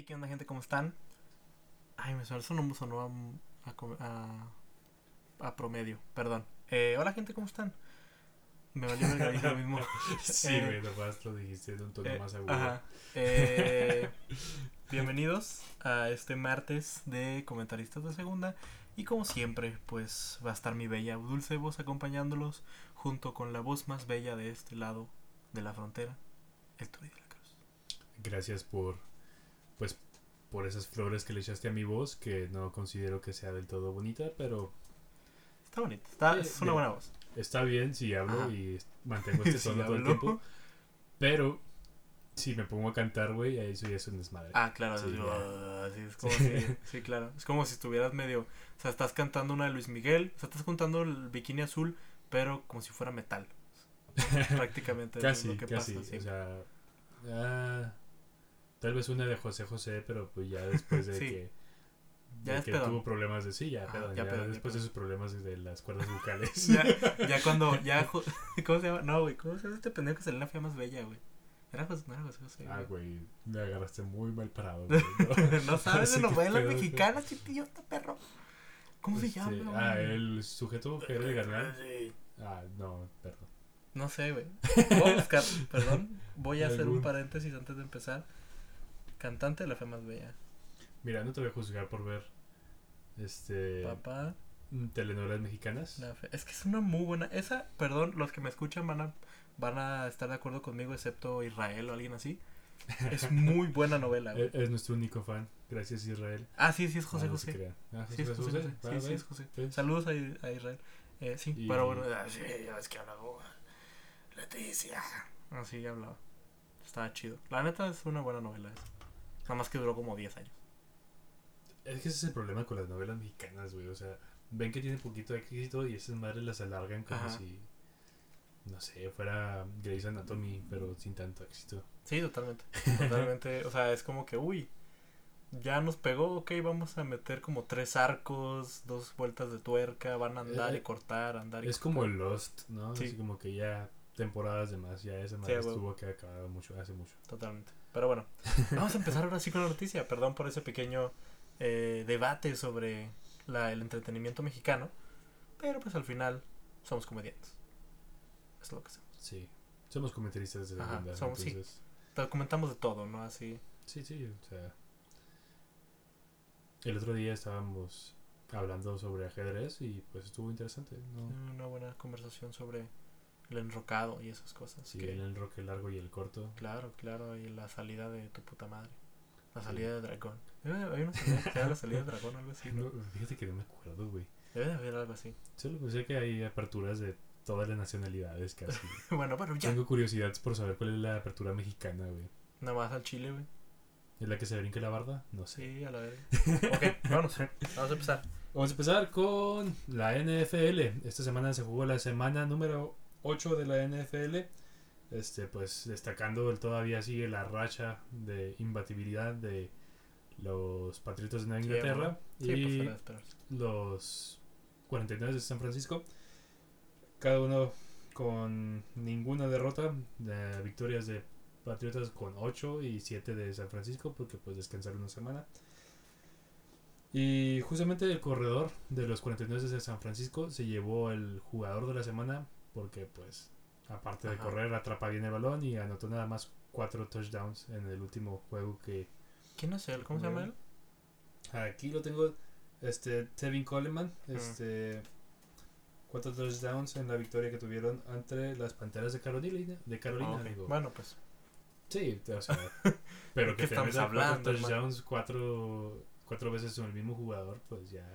Hey, ¿qué onda, gente? ¿Cómo están? Ay, me sonó, sonó, sonó a, a, a, promedio, perdón. Eh, hola, gente, ¿cómo están? Me valió dije lo mismo. Sí, Eh, güey, nomás lo dijiste de un tono Eh, más agudo. ajá. Eh, bienvenidos a este martes de comentaristas de segunda. Y como siempre, pues va a estar mi bella dulce voz acompañándolos junto con la voz más bella de este lado de la frontera, el Turi de la Cruz. Gracias por, pues, por esas flores que le echaste a mi voz, que no considero que sea del todo bonita, pero Está bonito, está, Eh, es una bien. buena voz. está bien si hablo Ajá. y mantengo este Si tono todo el tiempo. Pero si me pongo a cantar, güey, eso ya es un desmadre. Ah, claro, Sí, así, ya. ah, sí, es como si, sí, claro. Es como si estuvieras medio, o sea, estás cantando una de Luis Miguel, o sea, estás cantando el bikini azul, pero como si fuera metal. Prácticamente es casi, lo que casi. pasa, sí. O sea, ah, tal vez una de José José, pero pues ya después de Sí. que, Ya de es que pedón. tuvo problemas de sí, ya, Ajá, pedón, ya ya pedón, después de sus problemas de las cuerdas vocales. ya, ya cuando, ya, ¿cómo se llama? No, güey, ¿cómo se llama este pendejo que salió en la fea más bella, güey? Era José, no era José José. Ah, güey. me agarraste muy mal parado. güey, no sabes de novelas mexicanas, chiquillota, perro. ¿Cómo se Este, llama, Ah, güey? el sujeto que era de ganar. Sí. Ah, no, perdón. No sé, güey. Voy a buscar, perdón. Voy a hacer un paréntesis antes de empezar. Cantante de la fe más bella. Mira, no te voy a juzgar por ver este Papá, telenovelas mexicanas. la fe. Es que es una muy buena. Esa, perdón, los que me escuchan van a, van a estar de acuerdo conmigo, excepto Israel o alguien así. Es muy buena novela, güey. Es, es nuestro único fan. Gracias, Israel. Ah, sí, sí, es José Ah, no José. Ah, Sí, es José José. Va, Sí, sí, es José. Saludos a, a Israel. Eh, sí, Y- pero bueno, ah, ya ves que hablaba. Leticia. Así hablaba. Estaba chido. La neta es una buena novela esa. Nada más que duró como 10 años. Es que ese es el problema con las novelas mexicanas, güey. O sea, ven que tienen poquito éxito y esas madres las alargan como Ajá. si, no sé, fuera Grey's Anatomy, pero sin tanto éxito. Sí, totalmente. Totalmente. o sea, es como que, uy, ya nos pegó, ok, vamos a meter como tres arcos, dos vueltas de tuerca, van a andar Eh, y cortar, andar y Es como el Lost, ¿no? Sí. Así como que ya temporadas de más, ya esa madre estuvo que acababa mucho, hace mucho. Totalmente. Pero bueno, vamos a empezar ahora sí con la noticia. Perdón por ese pequeño eh, debate sobre la, el entretenimiento mexicano. Pero pues al final somos comediantes. Es lo que hacemos. Sí. Somos comentaristas de Ajá, somos- entonces. Comentamos de todo, ¿no? Así. Sí, sí, o sea. El otro día estábamos hablando sobre ajedrez y pues estuvo interesante, ¿no? Una buena conversación sobre el enrocado y esas cosas. Sí, que- el enroque largo y el corto. Claro, claro, y la salida de tu puta madre. La Sí. salida de dragón. Debe de haber una salida que la salida de dragón o algo así, fíjate que no me acuerdo, güey. Debe de haber algo así. Solo pensé que hay aperturas de todas las nacionalidades casi. bueno, pero ya. Tengo curiosidad por saber cuál es la apertura mexicana, güey. Nada más al chile, güey. ¿Es la que se brinca la barda? No sé. Sí, a la vez. ok, vamos. Vamos a empezar. Vamos a empezar con la NFL. Esta semana se jugó la semana número 8 de la NFL. Este, pues destacando el todavía sigue la racha de imbatibilidad de los Patriotas de Nueva Inglaterra Sí, pues y esperarse. los 49 de San Francisco. Cada uno con ninguna derrota. De victorias de Patriotas con 8 y 7 de San Francisco porque pues descansaron una semana. Y justamente el corredor de los 49 de San Francisco se llevó el jugador de la semana porque pues aparte de correr atrapa bien el balón y anotó nada más 4 touchdowns en el último juego que ¿Quién es él? ¿Cómo se llama él? Aquí lo tengo, este, Tevin Coleman, este, cuatro touchdowns en la victoria que tuvieron ante las Panteras de Carolina, de Carolina, digo. Bueno, pues. Sí, o sea, pero ¿De que te estamos cuatro hablando, touchdowns cuatro, cuatro veces con el mismo jugador, pues ya.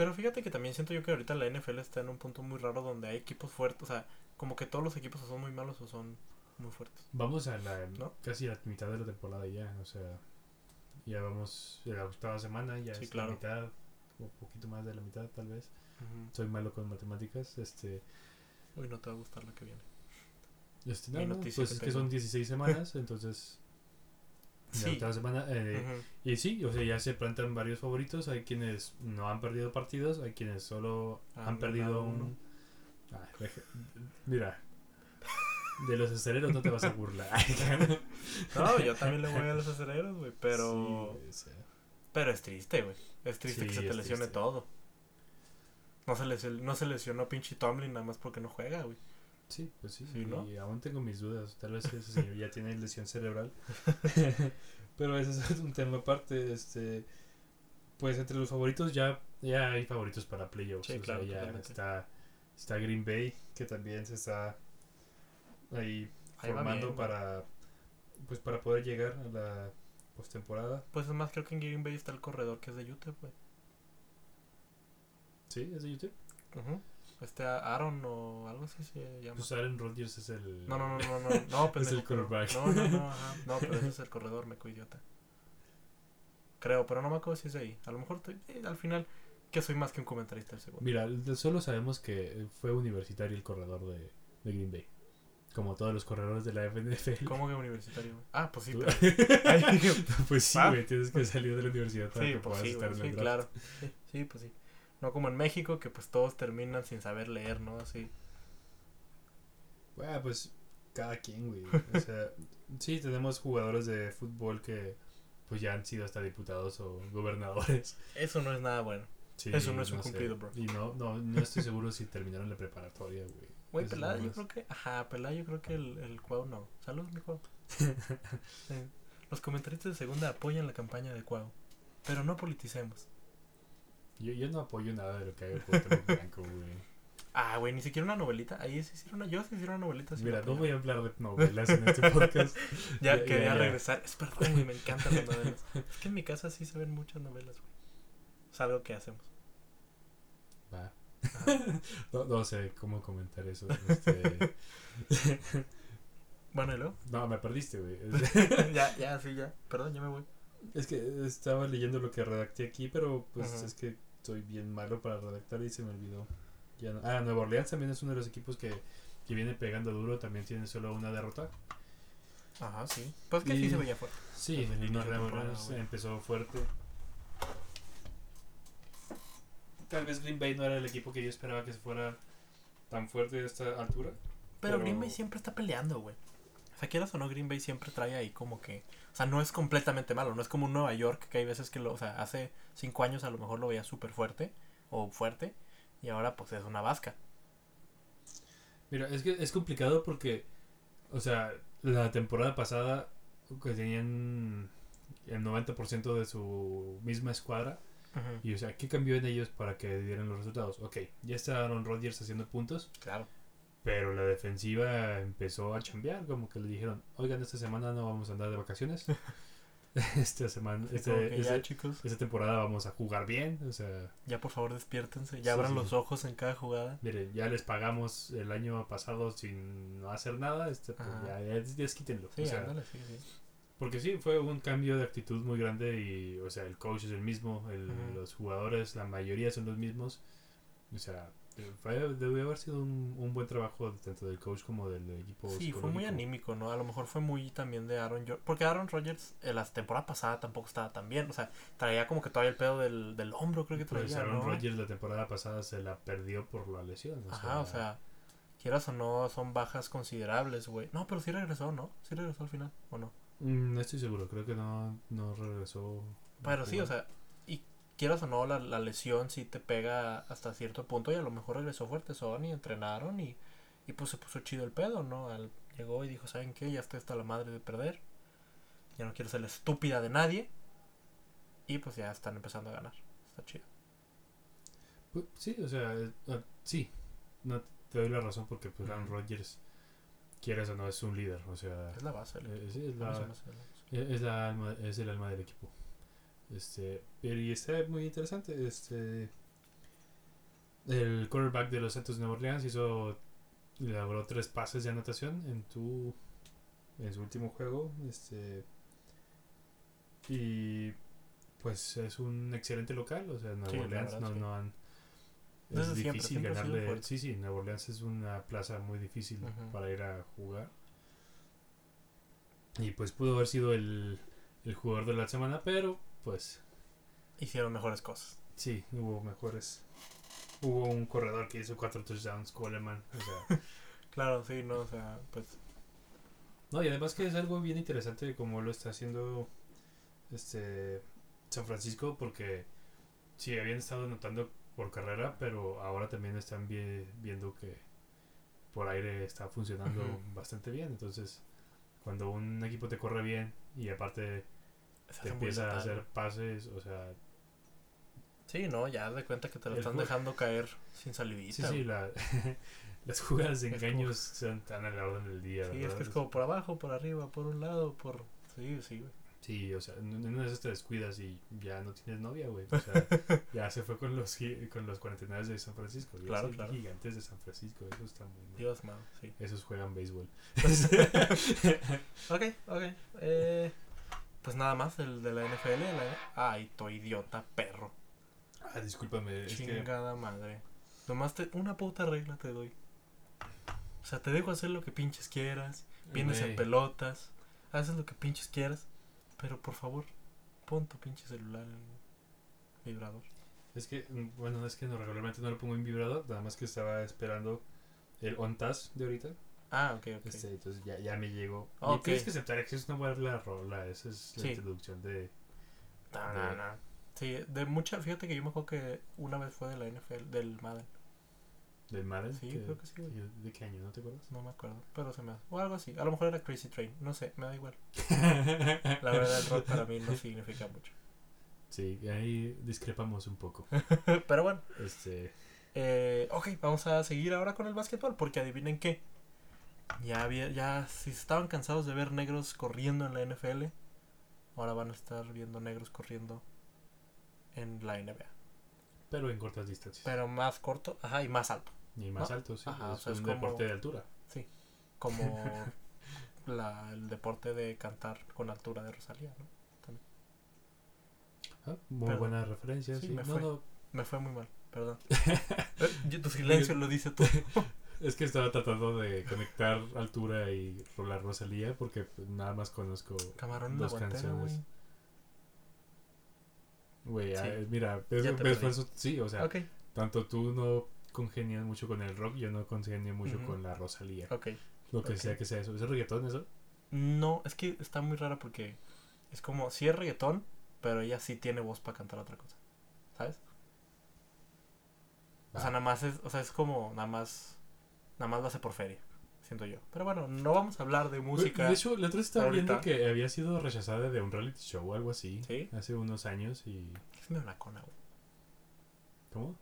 Pero fíjate que también siento yo que ahorita la NFL está en un punto muy raro donde hay equipos fuertes. O sea, como que todos los equipos son muy malos o son muy fuertes. Vamos a la, ¿No? casi la mitad de la temporada ya, o sea, ya vamos a la octava semana, ya Sí, es claro. la mitad, o poquito más de la mitad tal vez. Soy malo con matemáticas, este... Uy, no te va a gustar lo que viene. Este, no, no, pues es que son 16 semanas, entonces la Sí. semana. eh. Y sí, o sea, ya se plantan varios favoritos. Hay quienes no han perdido partidos, hay quienes solo Han han, perdido ganado un. uno. Ay, mira, De los aceleros no te vas a burlar. No, yo también le voy a los aceleros, güey, pero... Sí, Pero es triste, güey. Es triste Sí, que se te es lesione triste. todo. No se, lesión- no se lesionó pinche Tomlin nada más porque no juega, güey. Sí, pues sí. Sí, ¿no? Y aún tengo mis dudas. Tal vez ese señor ya tiene lesión cerebral. Pero ese es un tema aparte. Este, pues entre los favoritos ya, ya hay favoritos para playoffs. Sí, o sea, claro, ya está, está Green Bay, que también se está ahí formando bien, para pues para poder llegar a la postemporada. Pues es más, creo que en Green Bay está el corredor que es de Utah, güey. Sí, es de YouTube. Ujú. Este Aaron o algo así se llama. Pues Aaron Rodgers es el No, no, no, no, no, no, pendejo, el pero- quarterback. No, no, no, ajá. no, pero ese es el corredor, me idiota. Creo, pero no me acuerdo si es ahí. A lo mejor estoy- eh, al final, que soy más que un comentarista del segundo. Mira, de- solo sabemos que fue universitario el corredor de, de Green Bay. Como todos los corredores de la FNFL. ¿Cómo que universitario? Ah, pues sí, pero. Ay, pues sí, Ah. güey, tienes que salir de la universidad para sí, que pues puedas sí, estar en el sí, draft. claro. Sí, sí, pues sí. No como en México, que pues todos terminan sin saber leer, ¿no? Así. Bueno, pues cada quien, güey. O sea, sí, tenemos jugadores de fútbol que pues ya han sido hasta diputados o gobernadores. Eso no es nada bueno. Sí, Eso no es un cumplido, bro. Y no, no, no estoy seguro si terminaron la preparatoria, güey. Güey, pelada, yo creo que. Ajá, pelada, yo creo que el, el Cuau no. Saludos, mi Cuau. Sí. Los comentaristas de segunda apoyan la campaña de Cuau. Pero no politicemos. Yo, yo no apoyo nada de lo que haga el Cuauhtémoc Blanco, güey. Ah, güey, ni siquiera una novelita. Ahí sí hicieron una. Yo sí hicieron una novelita. Mira, no voy a hablar de novelas en este podcast. Ya, ya, quería ya, regresar. Es perdón, güey, me encantan las novelas. Es que en mi casa sí se ven muchas novelas, güey. Es algo que hacemos. Va. No, no sé cómo comentar eso. Este, Bueno, y luego. no, me perdiste, güey. ya, ya, sí, ya. Perdón, ya me voy. Es que estaba leyendo lo que redacté aquí, pero pues Ajá. es que soy bien malo para redactar y se me olvidó. Ya no- Ah, Nueva Orleans también es uno de los equipos que, que viene pegando duro, también tiene solo una derrota. Ajá, sí. Pues que Y- sí se veía fuerte. Sí, de Nueva Orleans empezó fuerte. Tal vez Green Bay no era el equipo que yo esperaba que se fuera tan fuerte a esta altura. Pero, Pero- Green Bay siempre está peleando, güey. O sea, quieras o no, Green Bay siempre trae ahí como que. O sea, no es completamente malo. No es como un Nueva York que hay veces que lo. O sea, hace cinco años a lo mejor lo veía súper fuerte. O fuerte. Y ahora pues es una vasca. Mira, es que es complicado porque, o sea, la temporada pasada que tenían el 90% de su misma escuadra y, o sea, ¿qué cambió en ellos para que dieran los resultados? Ok, ya está Aaron Rodgers haciendo puntos, Claro. Pero la defensiva empezó a chambear, como que le dijeron, oigan, esta semana no vamos a andar de vacaciones. esta semana, este, ya, este- chicos. esta temporada vamos a jugar bien, o sea, Ya por favor despiértense. Ya Sí, abran sí. los ojos en cada jugada. miren, ya les pagamos el año pasado sin no hacer nada, este, pues Ajá. ya, ya desquítenlo. Sí, o sea, ándale. Porque sí, fue un cambio de actitud muy grande y, o sea, el coach es el mismo, el- los jugadores, la mayoría son los mismos. O sea, debió haber sido un, un buen trabajo tanto del coach como del equipo. Sí, fue muy anímico, ¿no? A lo mejor fue muy también de Aaron Rodgers. Porque Aaron Rodgers en la temporada pasada tampoco estaba tan bien. O sea, traía como que todavía el pedo del, del hombro, creo que Pues traía, Aaron ¿no? Rodgers la temporada pasada se la perdió por la lesión. O Ajá, o sea, quieras o no, son bajas considerables, güey. No, pero sí regresó, ¿no? Sí regresó al final, ¿o no? mm, no estoy seguro, creo que no, no regresó. Pero sí, o sea, quieras o no, la, la lesión sí te pega hasta cierto punto y a lo mejor regresó fuerte Sony, entrenaron y, y pues se puso chido el pedo, ¿no? Al- llegó y dijo, ¿saben qué? Ya estoy hasta la madre de perder. Ya no quiero ser la estúpida de nadie. Y pues ya están empezando a ganar. Está chido. Pues, sí, o sea, eh, ah, sí, no te doy la razón porque pues Aaron. Rodgers, quieras o no, es un líder. O sea, Es la base. del eh, sí, es la. Eh, Es, la alma, es el alma del equipo. Este, pero y está muy interesante. Este, el quarterback de los Santos de Nueva Orleans hizo, logró tres pases de anotación en tu, en su último juego. Este, y pues es un excelente local. O sea, Nueva Sí, Orleans verdad, no, sí. no han. Es difícil siempre ganarle. Sí, sí, Nueva Orleans es una plaza muy difícil para ir a jugar. Y pues pudo haber sido el, el jugador de la semana, pero pues Hicieron mejores cosas. sí, hubo mejores. Hubo un corredor que hizo cuatro touchdowns, Coleman. O sea, Claro, sí, no, o sea, pues No, y además que es algo bien interesante como lo está haciendo este San Francisco porque sí habían estado notando por carrera, pero ahora también están vi- viendo que por aire está funcionando bastante bien. Entonces, cuando un equipo te corre bien y aparte Se empieza a hacer pases, o sea, Sí, no, ya de cuenta que te lo están dejando caer sin salivita. sí, sí, la, las jugadas de engaños son tan a la orden del día. Sí, es que es como por abajo, por arriba, por un lado, por... Sí, sí, güey. Sí, o sea, en una de esas te descuidas y ya no tienes novia, güey. O sea, ya se fue con los con los 49 de San Francisco. Claro, sí, claro. Gigantes de San Francisco, eso está muy mal. Dios mío, sí. Esos juegan béisbol. Ok, ok. Eh, pues nada más, el de la NFL. La... Ay, tu idiota, perro. ah, discúlpame, es que Chingada madre. Nomás te, una puta regla te doy. O sea, te dejo hacer lo que pinches quieras. Vienes en pelotas. Haces lo que pinches quieras. Pero por favor, pon tu pinche celular en vibrador. es que mm, bueno, es que no regularmente no lo pongo en vibrador, nada más que estaba esperando el on task de ahorita. Ah, ok, ok. Este, entonces ya, ya me llegó. Y tienes que aceptar que es una buena rola, esa es la Sí. introducción de No, no, no. Sí, de mucha, fíjate que yo me acuerdo que una vez fue de la NFL, del Madden. del Madden. Sí, creo que sí. ¿De qué año? ¿No te acuerdas? No me acuerdo, pero se me hace. O algo así. A lo mejor era Crazy Train. No sé, me da igual. La verdad, el rock para mí no significa mucho. Sí, ahí discrepamos un poco. Pero bueno, Este, eh, ok, vamos a seguir ahora con el básquetbol. Porque adivinen qué. Ya, había, ya, si estaban cansados de ver negros corriendo en la NFL, ahora van a estar viendo negros corriendo en la NBA. pero en cortas distancias. Pero más corto, ajá, y más alto. Ni más ¿no? alto, sí. Ajá, o es un como- deporte de altura. Como la, el deporte de cantar con altura de Rosalía, ¿no? Ah, muy Perdón. buena referencia, Sí, sí. me No, fue. no, Me fue muy mal, perdón. Tu silencio lo dice todo. Es que estaba tratando de conectar altura y la Rosalía porque nada más conozco Camarón dos canciones. güey. Sí. ah, mira, es, perdí. esfuerzo, sí, o sea, tanto tú no congenias mucho con el rock, yo no congenio mucho con la Rosalía. ok. Lo que sea que sea eso. ¿Es reggaetón eso? No, es que está muy rara porque es como, sí es reggaetón, pero ella sí tiene voz para cantar otra cosa. ¿Sabes? O sea, Va. nada más es, o sea, es como, nada más, nada más lo hace por feria, siento yo. Pero bueno, no vamos a hablar de música. De hecho, la otra estaba ahorita. viendo que había sido rechazada de un reality show o algo así. ¿Sí? Hace unos años y... Es medio nacona, güey. ¿Cómo?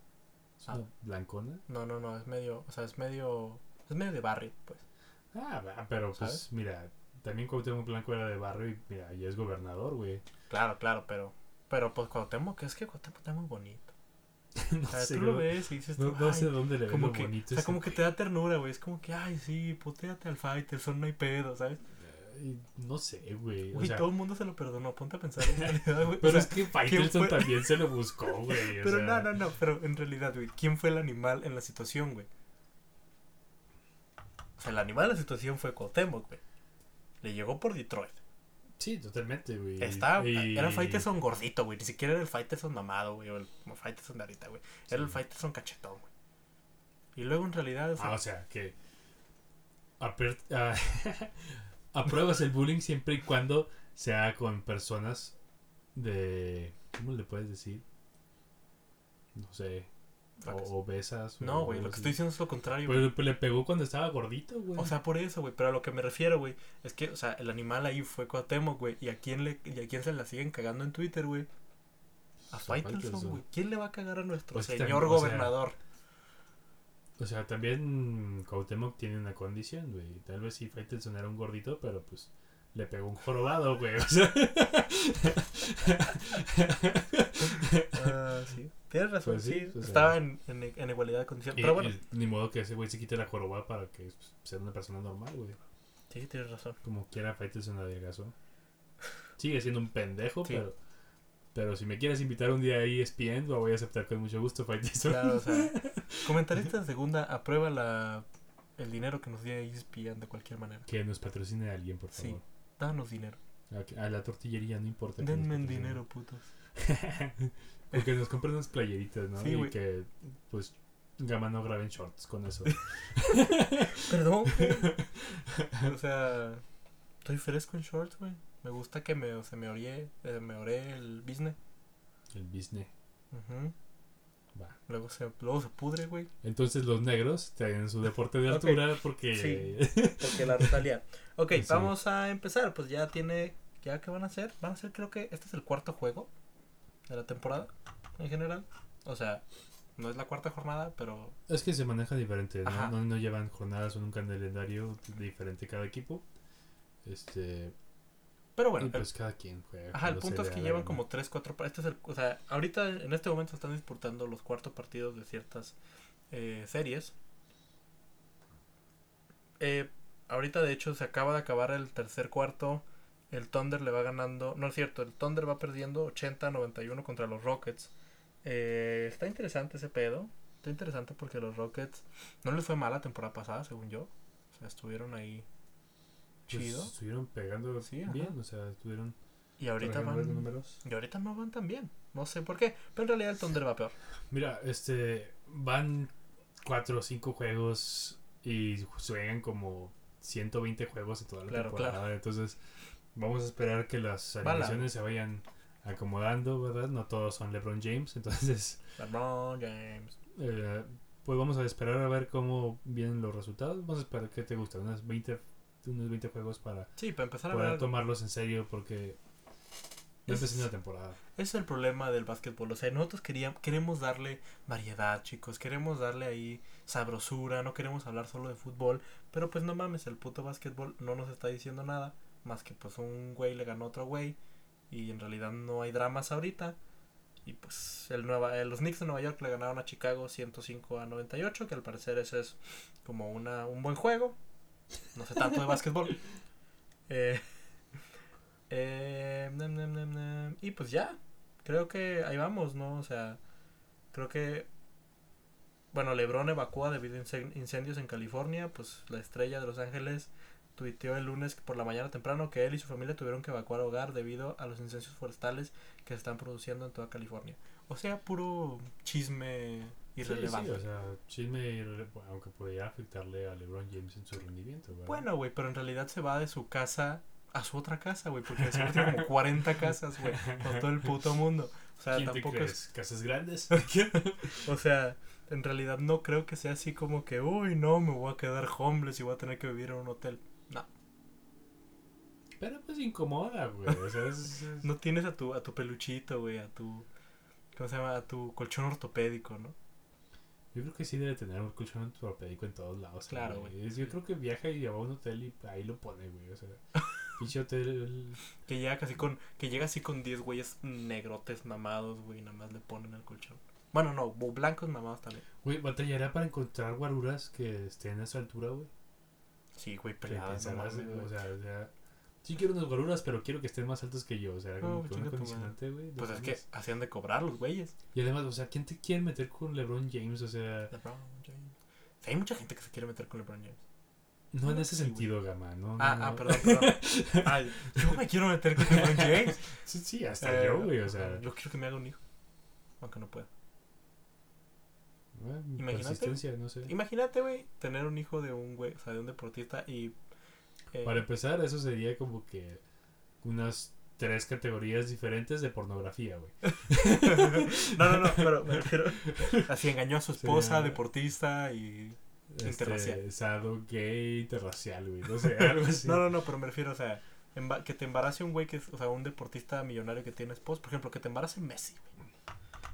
¿Es Ah. una blancona? No, no, no, es medio, o sea, es medio, es medio de barrio, pues. Ah, pero pues ¿Sabes? mira, también Cuauhtémoc Blanco era de barrio y mira, ya es gobernador, güey. Claro, claro, pero, pero pues Cuauhtémoc, es que Cuauhtémoc está muy bonito. no O sea, sé, tú lo ves y dices, no, tú, no "Ay, sé dónde le ve como lo que, bonito. o sea, ese como que te da ternura, güey. Es como que, ay, sí, puteate al Fighterson, no hay pedo, ¿sabes? No sé, güey. O Güey, sea, todo el mundo se lo perdonó, ponte a pensar en realidad, güey. pero O sea, es que Faitelson también se lo buscó, güey. pero sea, no, no, no, pero en realidad, güey, ¿quién fue el animal en la situación, güey? O sea, el animal en la situación fue Cuauhtémoc, güey. Le llegó por Detroit. Sí, totalmente, güey. Estaba, Y- Era el gordito, güey. Ni siquiera era el Fighterson mamado, güey. O el Fighterson de ahorita, güey. Era el Sí. Fighterson cachetón, güey. Y luego en realidad, o sea, Ah, o sea, que. aper- ah, apruebas el bullying siempre y cuando sea con personas de. ¿Cómo le puedes decir? No sé. O obesas. no, güey, lo que estoy diciendo es lo contrario. Pero le pegó cuando estaba gordito, güey. O sea, por eso, güey. Pero a lo que me refiero, güey, es que, o sea, el animal ahí fue Cuauhtémoc, güey. ¿Y a quién, le, y a quién se la siguen cagando en Twitter, güey? A Faitelson, güey. ¿Quién le va a cagar a nuestro Pues señor también, o sea, gobernador? O sea, también Cuauhtémoc tiene una condición, güey. Tal vez sí Faitelson era un gordito, pero pues le pegó un jorobado, güey. O sea, Ah, sí. Tienes razón, Pues sí. Estaba en, en, en igualdad de condiciones. y- Pero bueno, y ni modo que ese güey se quite la jorobada para que sea una persona normal, güey. sí, tienes razón. Como quiera Faitelson adelgazó. Sigue siendo un pendejo, Sí. pero... Pero si me quieres invitar un día a E ESPN, lo voy a aceptar con mucho gusto, Faitelson. Claro, o sea, comentarista de segunda, aprueba la, el dinero que nos dio ESPN de cualquier manera. Que nos patrocine a alguien, por Sí. Danos dinero. A, a la tortillería, no importa. Denme dinero, putos. o que nos compren unas playeritas, ¿no? Sí, y que, pues, Gama no graben shorts con eso. Perdón. O sea, Estoy fresco en shorts, güey. Me gusta que me, se me oré, eh, me oré el business. El business. Ujú. Va. Luego se, luego se pudre, güey. Entonces los negros traen su deporte de altura porque... Porque la Rosalía. Ok, Sí. vamos a empezar. Pues ya tiene. ¿Ya qué van a hacer? Van a hacer, creo que este es el cuarto juego de la temporada en general. O sea, no es la cuarta jornada, pero. Es que se maneja diferente, ¿no? No, no llevan jornadas o un calendario diferente cada equipo. Este... Pero bueno, y pues cada quien juega. Ajá, el punto es que llevan como 3, 4. Este es el, o sea, ahorita en este momento están disputando los cuartos partidos de ciertas eh, series. Eh, ahorita, de hecho, se acaba de acabar el tercer cuarto. El Thunder le va ganando. No es cierto, el Thunder va perdiendo 80-91 contra los Rockets. Eh, está interesante ese pedo. Está interesante porque los Rockets no les fue mal la temporada pasada, según yo. O sea, estuvieron ahí Pues, chido. estuvieron pegando Sí, ajá. bien, o sea, estuvieron... Y ahorita van. números. Y ahorita no van tan bien. No sé por qué. Pero en realidad el Thunder va peor. Mira, este, van cuatro o cinco juegos y juegan como 120 juegos en toda la Claro, temporada. Entonces, vamos a esperar que las largo. alineaciones se vayan acomodando, ¿verdad? No todos son LeBron James, entonces, LeBron James. eh, pues vamos a esperar a ver cómo vienen los resultados. Vamos a esperar qué te gusta, unas 20, unos 20 juegos para Sí, para empezar a ver. tomarlos en serio porque no Es- la temporada. Es el problema del básquetbol. O sea, nosotros queríamos, queremos darle variedad, chicos. Queremos darle ahí sabrosura. No queremos hablar solo de fútbol. Pero pues no mames, el puto básquetbol no nos está diciendo nada. Más que pues un güey le ganó a otro güey. Y en realidad no hay dramas ahorita. Y pues el Nueva, eh, los Knicks de Nueva York le ganaron a Chicago 105 a 98. Que al parecer ese es como una, un buen juego. No sé tanto de básquetbol. Eh, eh. Y pues ya, creo que ahí vamos, ¿no? O sea, creo que, bueno, Lebron evacúa debido a incen- incendios en California, pues la estrella de Los Ángeles tuiteó el lunes por la mañana temprano que él y su familia tuvieron que evacuar hogar debido a los incendios forestales que se están produciendo en toda California. O sea, puro chisme irrelevante. Sí, sí, o sea, chisme, aunque podría afectarle a LeBron James en su rendimiento, ¿verdad? Bueno, güey, pero en realidad se va de su casa a su otra casa, güey, porque se tiene como 40 casas, güey, con todo el puto mundo. O sea, ¿Quién te tampoco crees? es ¿Casas grandes? O sea, en realidad no creo que sea así como que, uy, no, me voy a quedar homeless y voy a tener que vivir en un hotel. No, Pero pues incomoda, güey. O sea, es, es- no tienes a tu, a tu peluchito, güey, a tu, ¿cómo se llama? A tu colchón ortopédico, ¿no? Yo creo que sí debe tener un colchón ortopédico en todos lados. Claro, güey. Yo creo que viaja y va a un hotel y ahí lo pone, güey. O sea, pinche hotel. Que llega casi con, que llega así con 10 güeyes negrotes mamados, güey, nada más le ponen el colchón. Bueno, no, blancos mamados también. Güey, batallará para encontrar guaruras que estén a esa altura, güey. Sí, güey, no güey. o sea, o sea, sí quiero unas guaruras, pero quiero que estén más altos que yo. O sea, como No, que condicionante, güey. Pues es que hacían de cobrar los güeyes. Y además, o sea, ¿quién te quiere meter con LeBron James? O sea, LeBron James. Hay mucha gente que se quiere meter con LeBron James. no en ese sí, güey. sentido, Gama, ¿no? Ah, no. ah, perdón, perdón. Ay, yo me quiero meter con LeBron James. Sí, sí, hasta Eh, yo, güey, o sea. Yo quiero que me haga un hijo. Aunque no pueda. bueno, imagínate. No sé. Imagínate, güey, tener un hijo de un güey, o sea, de un deportista y. Para empezar, eso sería como que unas tres categorías diferentes de pornografía, güey. no, no, no, pero me refiero. Así engañó a su esposa, Sería- deportista y. Interracial. Este, sado, gay, interracial, güey. No sé, algo así. No, no, no, pero me refiero, o sea, que te embarace un güey que es, o sea, un deportista millonario que tiene esposa. Por ejemplo, que te embarace Messi, güey.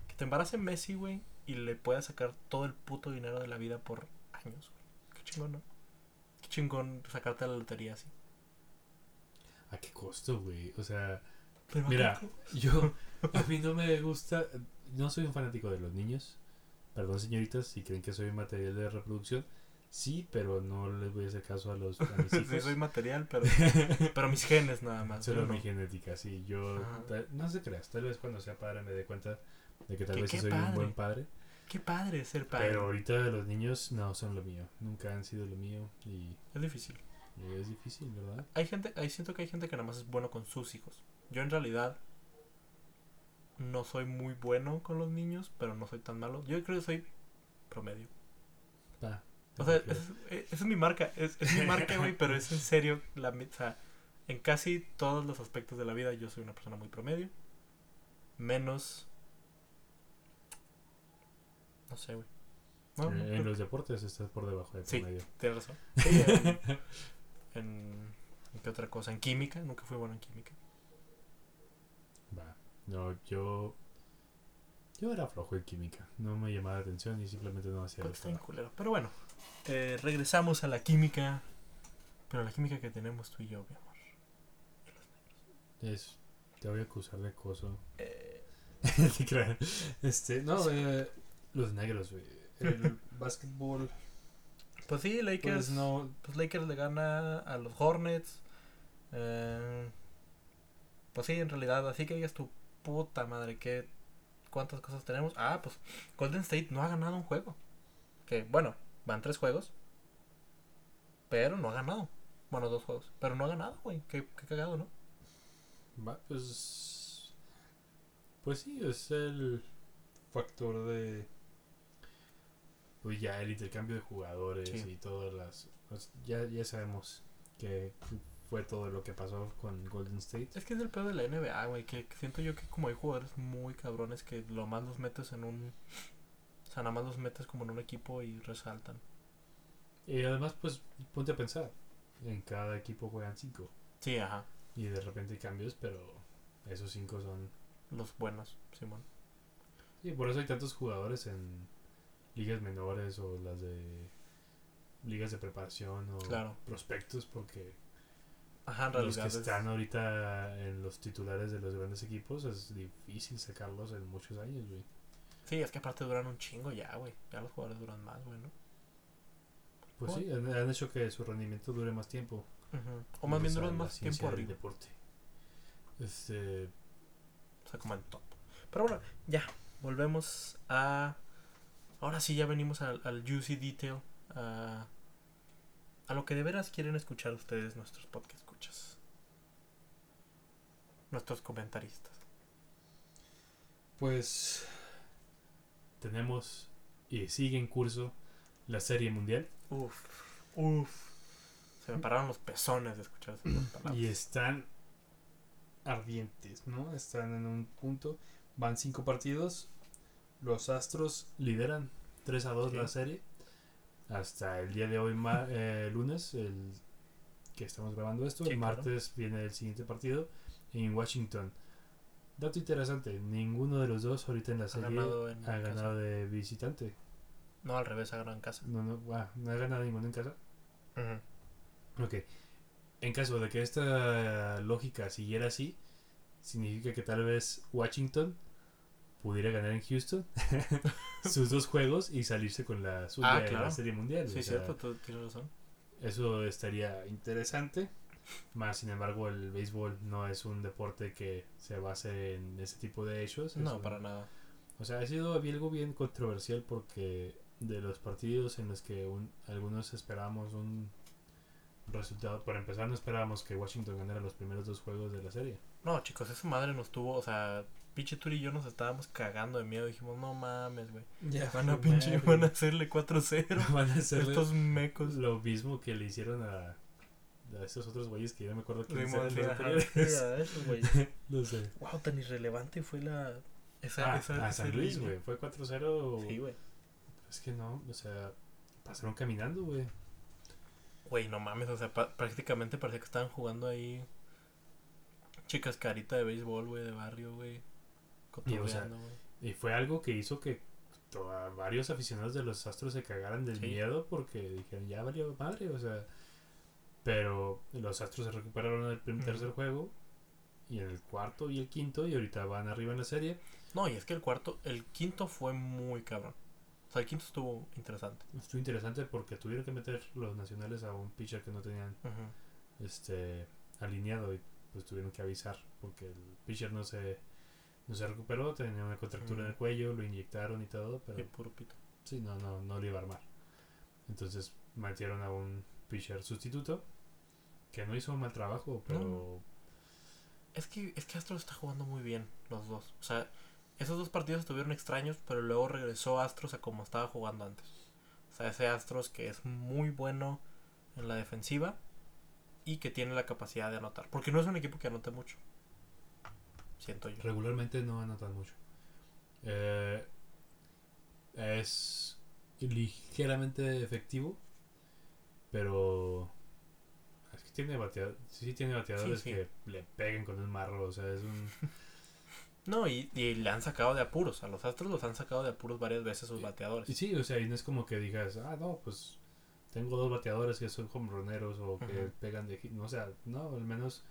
Que te embarace Messi, güey, y le pueda sacar todo el puto dinero de la vida por años, güey. Qué chingón, ¿no? Chingón sacarte la lotería así. ¿A qué costo, güey? O sea, Pero Mira, yo, a mí no me gusta, no soy un fanático de los niños. Perdón, señoritas, si creen que soy material de reproducción. Sí, pero no les voy a hacer caso a, los, a mis hijos. sí, soy material, pero, pero mis genes nada más. Solo no. mi genética, sí. Yo, no se creas, tal vez cuando sea padre me dé cuenta de que tal vez qué soy un buen padre. Qué padre ser padre. Pero ahorita los niños no son lo mío. Nunca han sido lo mío y, Es difícil. y es difícil, ¿verdad? Hay gente, ahí siento que hay gente que nada más es bueno con sus hijos. Yo en realidad no soy muy bueno con los niños, pero no soy tan malo. Yo creo que soy promedio. Va, O sea, es, eh, es mi marca. Es, es mi marca, güey, pero es en serio la o sea, en casi todos los aspectos de la vida yo soy una persona muy promedio. Menos... No sé, güey. No, Eh, en los deportes estás por debajo de Sí. promedio. Tienes razón. Sí, en, en- ¿en qué otra cosa? En química. Nunca fui bueno en química. Va. No, yo. Yo era flojo en química. No me llamaba la atención y simplemente no hacía Pues trabajos. culero. Pero bueno, eh, regresamos a la química. Pero la química que tenemos tú y yo, mi amor. Es. Te voy a acusar de acoso. Eh, este, no, eh, los negros, güey. El básquetbol. pues sí, Lakers. Pues no. Pues Lakers le gana a los Hornets. Eh, pues sí, en realidad, así que digas tu puta madre, que ¿cuántas cosas tenemos? Ah, pues Golden State no ha ganado un juego. Que bueno, van tres juegos. Pero no ha ganado. Bueno, dos juegos. Pero no ha ganado, güey. Qué, qué cagado, ¿no? Va, pues. Pues sí, es el factor de. Pues ya el intercambio de jugadores Sí. y todas las. pues ya, ya sabemos que fue todo lo que pasó con Golden State. Es que es el peor de la NBA, güey. Que, que siento yo que como hay jugadores muy cabrones que lo más los metes en un... O sea, nada más los metes como en un equipo y resaltan. Y además, pues ponte a pensar. En cada equipo juegan cinco. Sí, ajá. Y de repente hay cambios, pero esos cinco son. Los buenos, Simón. Sí, por eso hay tantos jugadores en ligas menores o las de ligas de preparación o Claro. prospectos, porque Ajá, los que es- están ahorita en los titulares de los grandes equipos es difícil sacarlos en muchos años, güey. Sí, es que aparte duran un chingo ya, güey. Ya los jugadores duran más, güey, ¿no? Pues sí, han, han hecho que su rendimiento dure más tiempo. Ujú. O más bien duran más tiempo arriba. deporte. Este, O sea, como en todo. Pero bueno, ya. Volvemos a... Ahora sí ya venimos al, al juicy detail. A, a lo que de veras quieren escuchar ustedes nuestros podcast escuchas. Nuestros comentaristas. pues tenemos y sigue en curso la serie mundial Uf, uf. Se me pararon los pezones de escuchar esas palabras. y están ardientes, ¿no? Están en un punto, van cinco partidos, los Astros lideran 3 a 2 Sí. la serie hasta el día de hoy, eh, lunes, el que estamos grabando esto, Sí, el claro. martes viene el siguiente partido en Washington. Dato interesante, ninguno de los dos ahorita en la Ha serie ganado ha ganado de visitante. No, al revés, ha ganado en casa. No, no, ah, no ha ganado ninguno en casa. Ujú. Ok. En caso de que esta lógica siguiera así, significa que tal vez Washington pudiera ganar en Houston sus dos juegos y salirse con la suya Ah, claro. la Serie Mundial. Sí, o sea, cierto, tienes razón. Eso estaría interesante. Más sin embargo, el béisbol no es un deporte que se base en ese tipo de hechos. No, un- para nada. O sea, ha sido algo bien controversial porque de los partidos en los que un- algunos esperábamos un resultado, para empezar no esperábamos que Washington ganara los primeros dos juegos de la serie. No, chicos, esa madre nos tuvo, o sea, pinche Turi y yo nos estábamos cagando de miedo. Dijimos, no mames, güey. Van a pinche, van a hacerle 4-0. Van a hacerle Estos mecos. lo mismo que le hicieron a, a esos otros güeyes que ya no me acuerdo güeyes. No sé. Wow, tan irrelevante fue la. Esa, Ah, esa, a San Luis, güey. Fue 4-0. Sí, güey. Es que no, o sea, pasaron caminando, güey. Güey, no mames, o sea, pa- prácticamente parecía que estaban jugando ahí. Chicas carita de béisbol, güey, de barrio, güey. Y, o sea, Cotorreando, güey. Y fue algo que hizo que to- a varios aficionados de los Astros se cagaran del Sí. miedo porque dijeron, ya valió madre, o sea. Pero los Astros se recuperaron en el primer, Ujú. tercer juego y en el cuarto y el quinto y ahorita van arriba en la serie. No, y es que el cuarto, el quinto fue muy cabrón. O sea, el quinto estuvo interesante. Estuvo interesante porque tuvieron que meter los nacionales a un pitcher que no tenían este alineado y pues tuvieron que avisar porque el pitcher no se no se recuperó, tenía una contractura en el Mm. cuello, lo inyectaron y todo, pero Y puro pito. Sí, no, no, no lo iba a armar. Entonces metieron a un pitcher sustituto que no hizo un mal trabajo, pero Es que, es que Astros está jugando muy bien, los dos. O sea, esos dos partidos estuvieron extraños, pero luego regresó Astros a como estaba jugando antes. O sea, ese Astros que es muy bueno en la defensiva y que tiene la capacidad de anotar. Porque no es un equipo que anote mucho. Siento yo. Regularmente no anotan mucho. Eh, es ligeramente efectivo, pero es que tiene bateadores, sí tiene bateadores Sí, sí. que le peguen con un marro, o sea, es un No, y, y le han sacado de apuros. A los Astros los han sacado de apuros varias veces sus bateadores. y sí, o sea, y no es como que digas, ah, no, pues tengo dos bateadores que son homeroneros o que pegan de no, o sea, no, al menos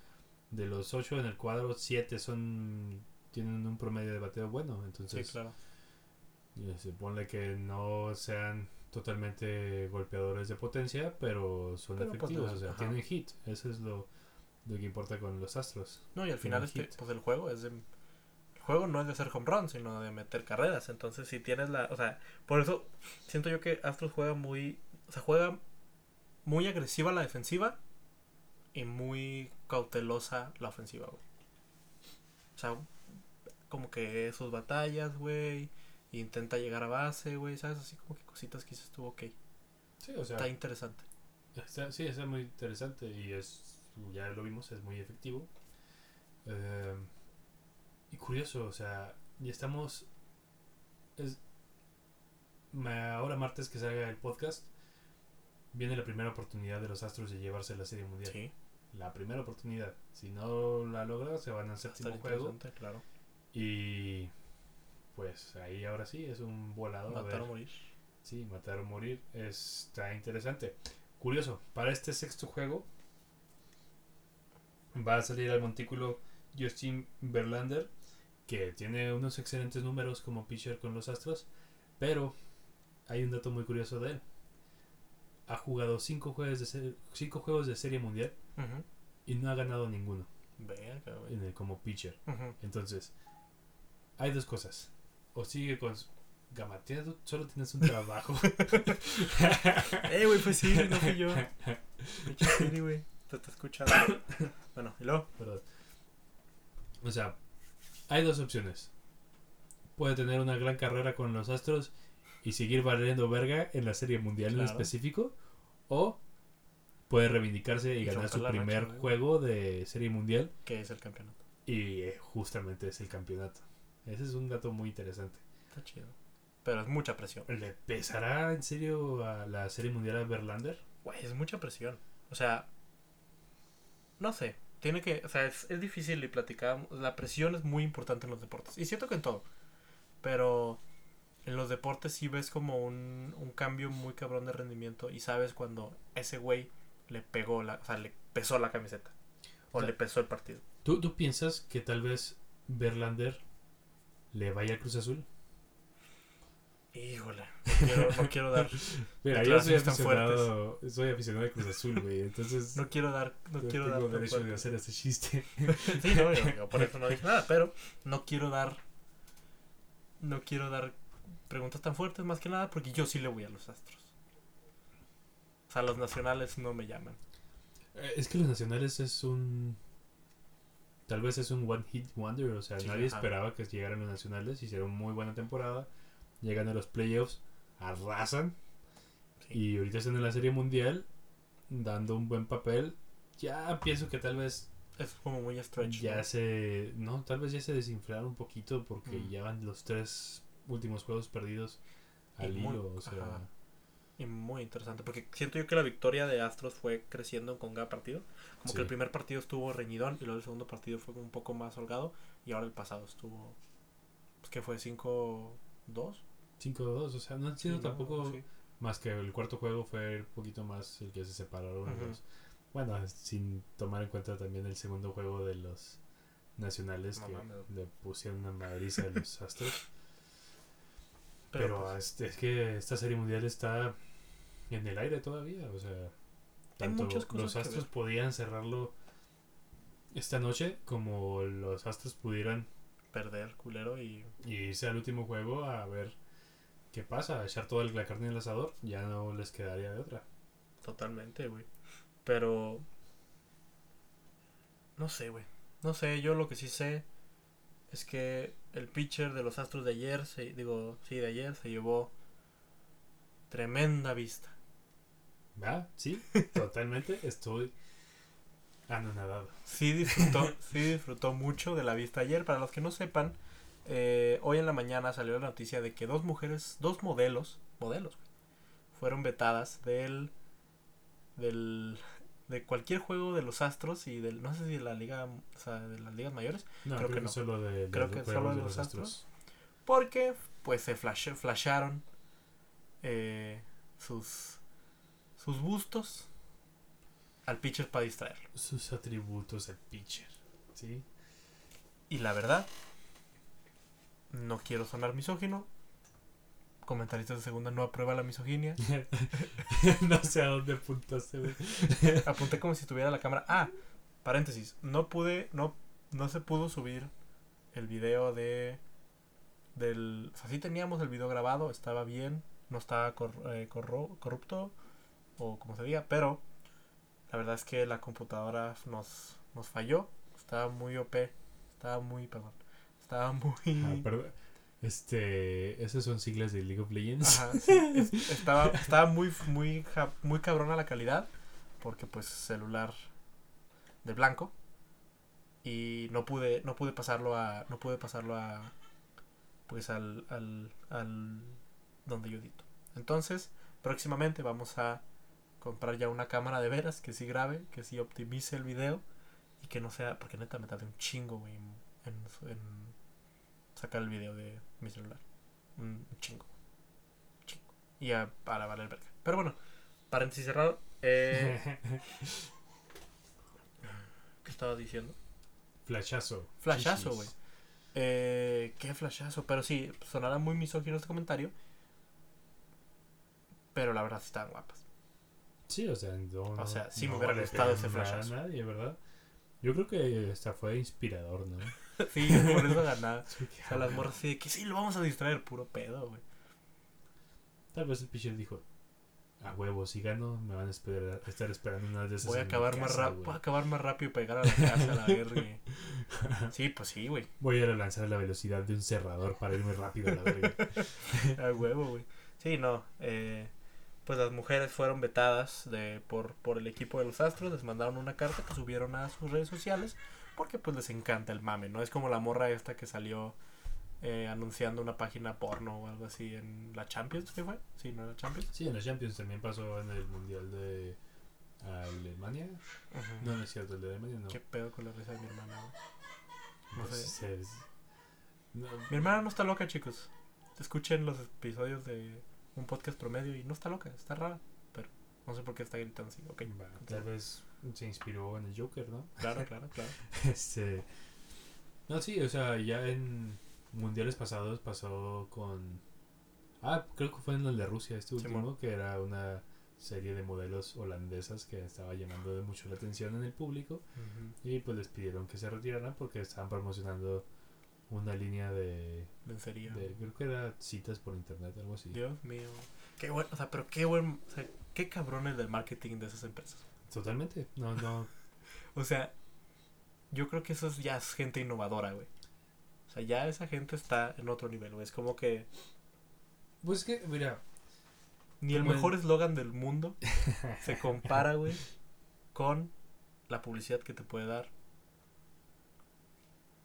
de los ocho en el cuadro, siete son tienen un promedio de bateo bueno, Sí, entonces claro. Y se supone que no sean totalmente golpeadores de potencia, pero son Pero, efectivos, o sea, ajá. tienen hit. Eso es lo, lo que importa con los Astros. No, y al final este, pues el juego es de... El juego no es de hacer home run, sino de meter carreras. Entonces, si tienes la... O sea, por eso siento yo que Astros juega muy... O sea, juega muy agresiva la defensiva y muy cautelosa la ofensiva, güey. O sea, como que sus batallas, güey. Intenta llegar a base, güey, ¿sabes? Así como que cositas que tú, ok. Sí, o sea, Está interesante. está, sí, está muy interesante y es, ya lo vimos, es muy efectivo. Eh, y curioso, o sea, ya estamos, es, ahora martes que salga el podcast, viene la primera oportunidad de los Astros de llevarse la Serie Mundial. Sí. La primera oportunidad. Si no la logra, se van al séptimo juego. claro. Y pues ahí ahora sí es un volado. a Matar o morir. Sí, matar o morir está interesante. Curioso, para este sexto juego va a salir al montículo Justin Verlander, que tiene unos excelentes números como pitcher con los Astros, pero hay un dato muy curioso de él. Ha jugado cinco juegos de, cinco juegos de serie mundial Y no ha ganado ninguno Verga, en el- como pitcher. Entonces, hay dos cosas. O sigue con... su- Gama, tienes- solo tienes un trabajo. Eh, güey, pues sí, no fui yo. Siri, güey. Te está escuchando. Bueno, y luego. Perdón. O sea, hay dos opciones. Puede tener una gran carrera con los Astros y seguir valiendo verga en la Serie Mundial en específico. O puede reivindicarse y ganar su primer racha, juego de Serie Mundial. ¿Qué es el campeonato? Y eh, justamente es el campeonato. Ese es un dato muy interesante. Está chido. Pero es mucha presión. ¿Le pesará en serio a la Serie Mundial a Verlander? Güey, es mucha presión. O sea, no sé. Tiene que. O sea, es, es difícil y platicar. La presión es muy importante en los deportes. Y siento que en todo. Pero en los deportes sí ves como un, un cambio muy cabrón de rendimiento. Y sabes cuando ese güey le pegó la. O sea, le pesó la camiseta. O O sea, le pesó el partido. ¿Tú, ¿Tú piensas que tal vez Verlander le vaya al Cruz Azul? Híjole, no quiero, no quiero dar, Mira, yo soy aficionado, soy aficionado de Cruz Azul, güey. Entonces, no quiero dar, no quiero dar. tengo tan derecho de hacer este chiste. Sí, no, yo, yo por eso no dije nada, pero no quiero dar, no quiero dar preguntas tan fuertes más que nada porque yo sí le voy a los Astros. O sea, los nacionales no me llaman. Eh, es que los nacionales es un. Tal vez es un one hit wonder. O sea, Sí, nadie ajá. esperaba que llegaran los nacionales. Hicieron muy buena temporada. Llegan a los playoffs, arrasan. Sí. Y ahorita están en la Serie Mundial, dando un buen papel. Ya pienso que tal vez Es como muy stretch. ya ¿no? se. No, tal vez ya se desinflaron un poquito porque Mm. ya van los tres últimos juegos perdidos al hilo. O sea, ajá. Y muy interesante, porque siento yo que la victoria de Astros fue creciendo con cada partido. Como Sí. que el primer partido estuvo reñidón y luego el segundo partido fue un poco más holgado. Y ahora el pasado estuvo. Pues que fue 5-2. 5-2. O sea, no han sido Sí, ¿no? tampoco. Sí. Más que el cuarto juego fue un poquito más el que se separaron Ujú. los. Bueno, sin tomar en cuenta también el segundo juego de los nacionales No que mames. le pusieron una madriza a los Astros. Pero, Pero, pues, este, es que esta serie mundial está en el aire todavía. O sea, tanto los Astros podían cerrarlo esta noche como los Astros pudieran perder, culero, y y irse al último juego a ver qué pasa, echar toda la carne en el asador. Ya no les quedaría de otra. totalmente, güey. Pero. No sé, güey. No sé, yo lo que sí sé es que el pitcher de los Astros de ayer, se, digo, sí, de ayer, se llevó tremenda vista. ¿Va? Sí, totalmente. Estoy Anonadado. sí disfrutó, sí disfrutó mucho de la vista ayer. Para los que no sepan, eh, hoy en la mañana salió la noticia de que dos mujeres, dos modelos, modelos, fueron vetadas del, del, de cualquier juego de los Astros y del, no sé si de la liga, o sea, de las ligas mayores, No, Creo creo, que no. solo de, de Creo que solo de los Astros. porque pues se flash, flasharon eh, sus, sus bustos al pitcher para distraerlo. Sus atributos al pitcher. ¿Sí? Y la verdad, no quiero sonar misógino. Comentaristas de segunda no aprueba la misoginia. no sé a dónde apuntaste. Apunté como si tuviera la cámara. Ah, paréntesis. No pude, no, no se pudo subir el video de. Del. O sea, sí teníamos el video grabado, estaba bien, no estaba cor- eh, corro- corrupto, o como se diga, pero la verdad es que la computadora nos, nos falló. Estaba muy OP, estaba muy, perdón, estaba muy. Ah, perdón. Este, esas son siglas de League of Legends. Ajá, sí, es- estaba, estaba muy, muy, muy cabrona la calidad. Porque pues celular de blanco. Y no pude, no pude pasarlo a. No pude pasarlo a. Pues al. al, al donde yo edito. Entonces, próximamente vamos a comprar ya una cámara de veras que sí grabe, que sí optimice el video. Y que no sea. Porque neta me tardé un chingo, güey. En, en- sacar el video de mi celular. Un, chingo. Un chingo. Y a, para valer verga. Pero bueno, paréntesis cerrado. Eh, ¿Qué estaba diciendo? Flashazo. Flashazo, güey. Eh, ¿Qué flashazo? Pero sí, sonará muy misógino este comentario. Pero la verdad estaban guapas. Sí, o sea, no, O sea, sí me no hubiera le gustado ese flashazo. A nadie, ¿verdad? Yo creo que hasta fue inspirador, ¿no? sí, por eso ganaba. Sí, O sea, las morras así de que sí, lo vamos a distraer, puro pedo, güey. Tal vez el pitcher dijo, a huevo, si gano, me van a esperar, estar esperando una de esas Voy a acabar más casa, rápido, güey. voy a acabar más rápido y pegar a la casa, la verga. Sí, pues sí, güey. Voy a lanzar a la velocidad de un cerrador para irme rápido a la verga. A huevo, güey. Sí, no. eh, pues las mujeres fueron vetadas de por, por el equipo de los Astros. Les mandaron una carta que subieron a sus redes sociales. Porque pues les encanta el mame, ¿no? Es como la morra esta que salió eh, anunciando una página porno o algo así en la Champions, ¿qué fue? Sí, ¿no? La Champions. Sí, en la Champions también pasó en el Mundial de Alemania. Ujú. No, no es cierto, el de Alemania no. ¿Qué pedo con la risa de mi hermana? No Pues, sé. es- no, Mi hermana no está loca, chicos. Escuchen los episodios de un podcast promedio y no está loca, está rara. Pero no sé por qué está gritando así. Ok, va, tal vez se inspiró en el Joker, ¿no? claro, claro, claro. Este. No, sí, o sea, ya en mundiales pasados pasó con. Ah, creo que fue en el de Rusia, este último, que era una serie de modelos holandesas que estaba llamando de mucho la atención en el público. Y pues les pidieron que se retiraran porque estaban promocionando una línea de. Vencería. de creo que era citas por internet, algo así. Dios mío. Qué bueno, o sea, pero qué buen, o sea, qué cabrones del marketing de esas empresas. Totalmente. No, no. O sea, yo creo que eso es ya es gente innovadora, güey. O sea, ya esa gente está en otro nivel, güey. Es como que Pues que, mira. ni el el- mejor eslogan del mundo se compara, güey, con la publicidad que te puede dar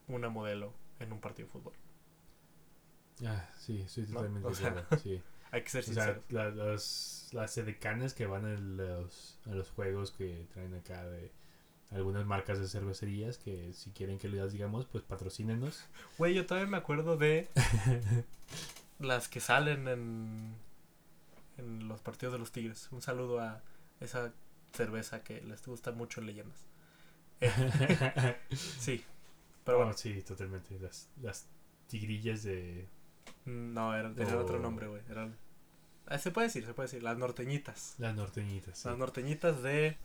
una modelo en un partido de fútbol. Ah, sí, estoy No, totalmente o de sea, acuerdo, sí. Hay que ser O sea, sinceros. la- los, las edecanes que van a los, a los juegos que traen acá de algunas marcas de cervecerías que si quieren que les digamos, pues patrocínenos. Güey, yo todavía me acuerdo de las que salen en, en los partidos de los Tigres. Un saludo a esa cerveza que les gusta mucho en leyendas. Eh, sí, pero bueno, sí, totalmente. Las, las tigrillas de... no, era, tenía Oh. otro nombre, güey. Eran, ah, se puede decir, se puede decir, las norteñitas. Las norteñitas. Sí, Las norteñitas de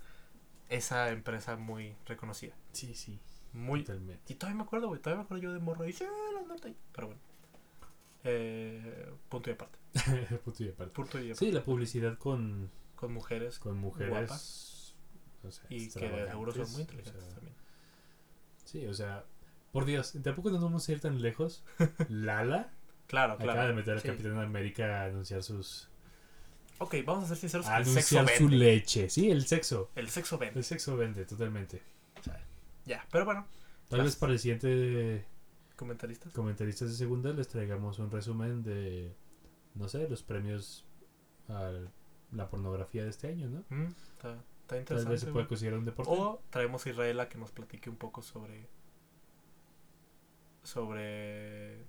esa empresa muy reconocida. sí. sí, Muy, totalmente. Y todavía me acuerdo, güey. Todavía me acuerdo yo de morro. Y sí, las norteñitas. Pero bueno. Eh, punto y aparte. Punto y aparte. Punto y aparte. Sí, la publicidad con, Con mujeres con mujeres... Guapas. o sea, y que de seguro son muy o inteligentes sea, también. Sí, o sea... Por Dios, tampoco nos vamos a ir tan lejos. Lala Claro, acaba de claro. meter al Sí. Capitán América a anunciar sus... Ok, vamos a ser sinceros. a el sexo anunciar su vende. leche. Sí, el sexo. El sexo vende. El sexo vende, totalmente. O sea, ya, pero bueno, Tal Las- vez para el siguiente comentaristas. comentaristas de segunda les traigamos un resumen de, no sé, los premios a la pornografía de este año, ¿no? Mm, está, está Tal interesante. vez se puede considerar un deporte. O traemos a Israel a que nos platique un poco sobre. Sobre.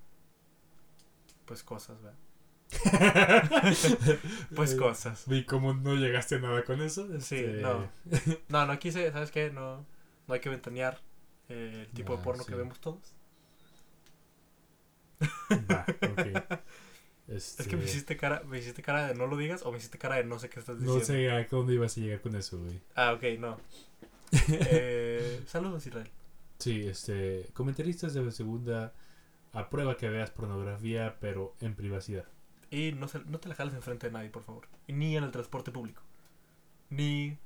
Pues cosas, ¿verdad? Pues Eh, cosas. Vi cómo no llegaste a nada con eso. Sí, este, no. No, no quise, ¿sabes qué? No, no hay que ventanear eh, el tipo de Ah, porno sí. que vemos todos. Va, ok. Es que Este, me hiciste cara, me hiciste cara de no lo digas o me hiciste cara de no sé qué estás diciendo. No sé a dónde ibas a llegar con eso, güey. Ah, ok, no. Eh, saludos, Israel. Sí, este, comentaristas de segunda aprueba que veas pornografía, pero en privacidad. Y no, se- no te la jales enfrente de nadie, por favor. Ni en el transporte público. Ni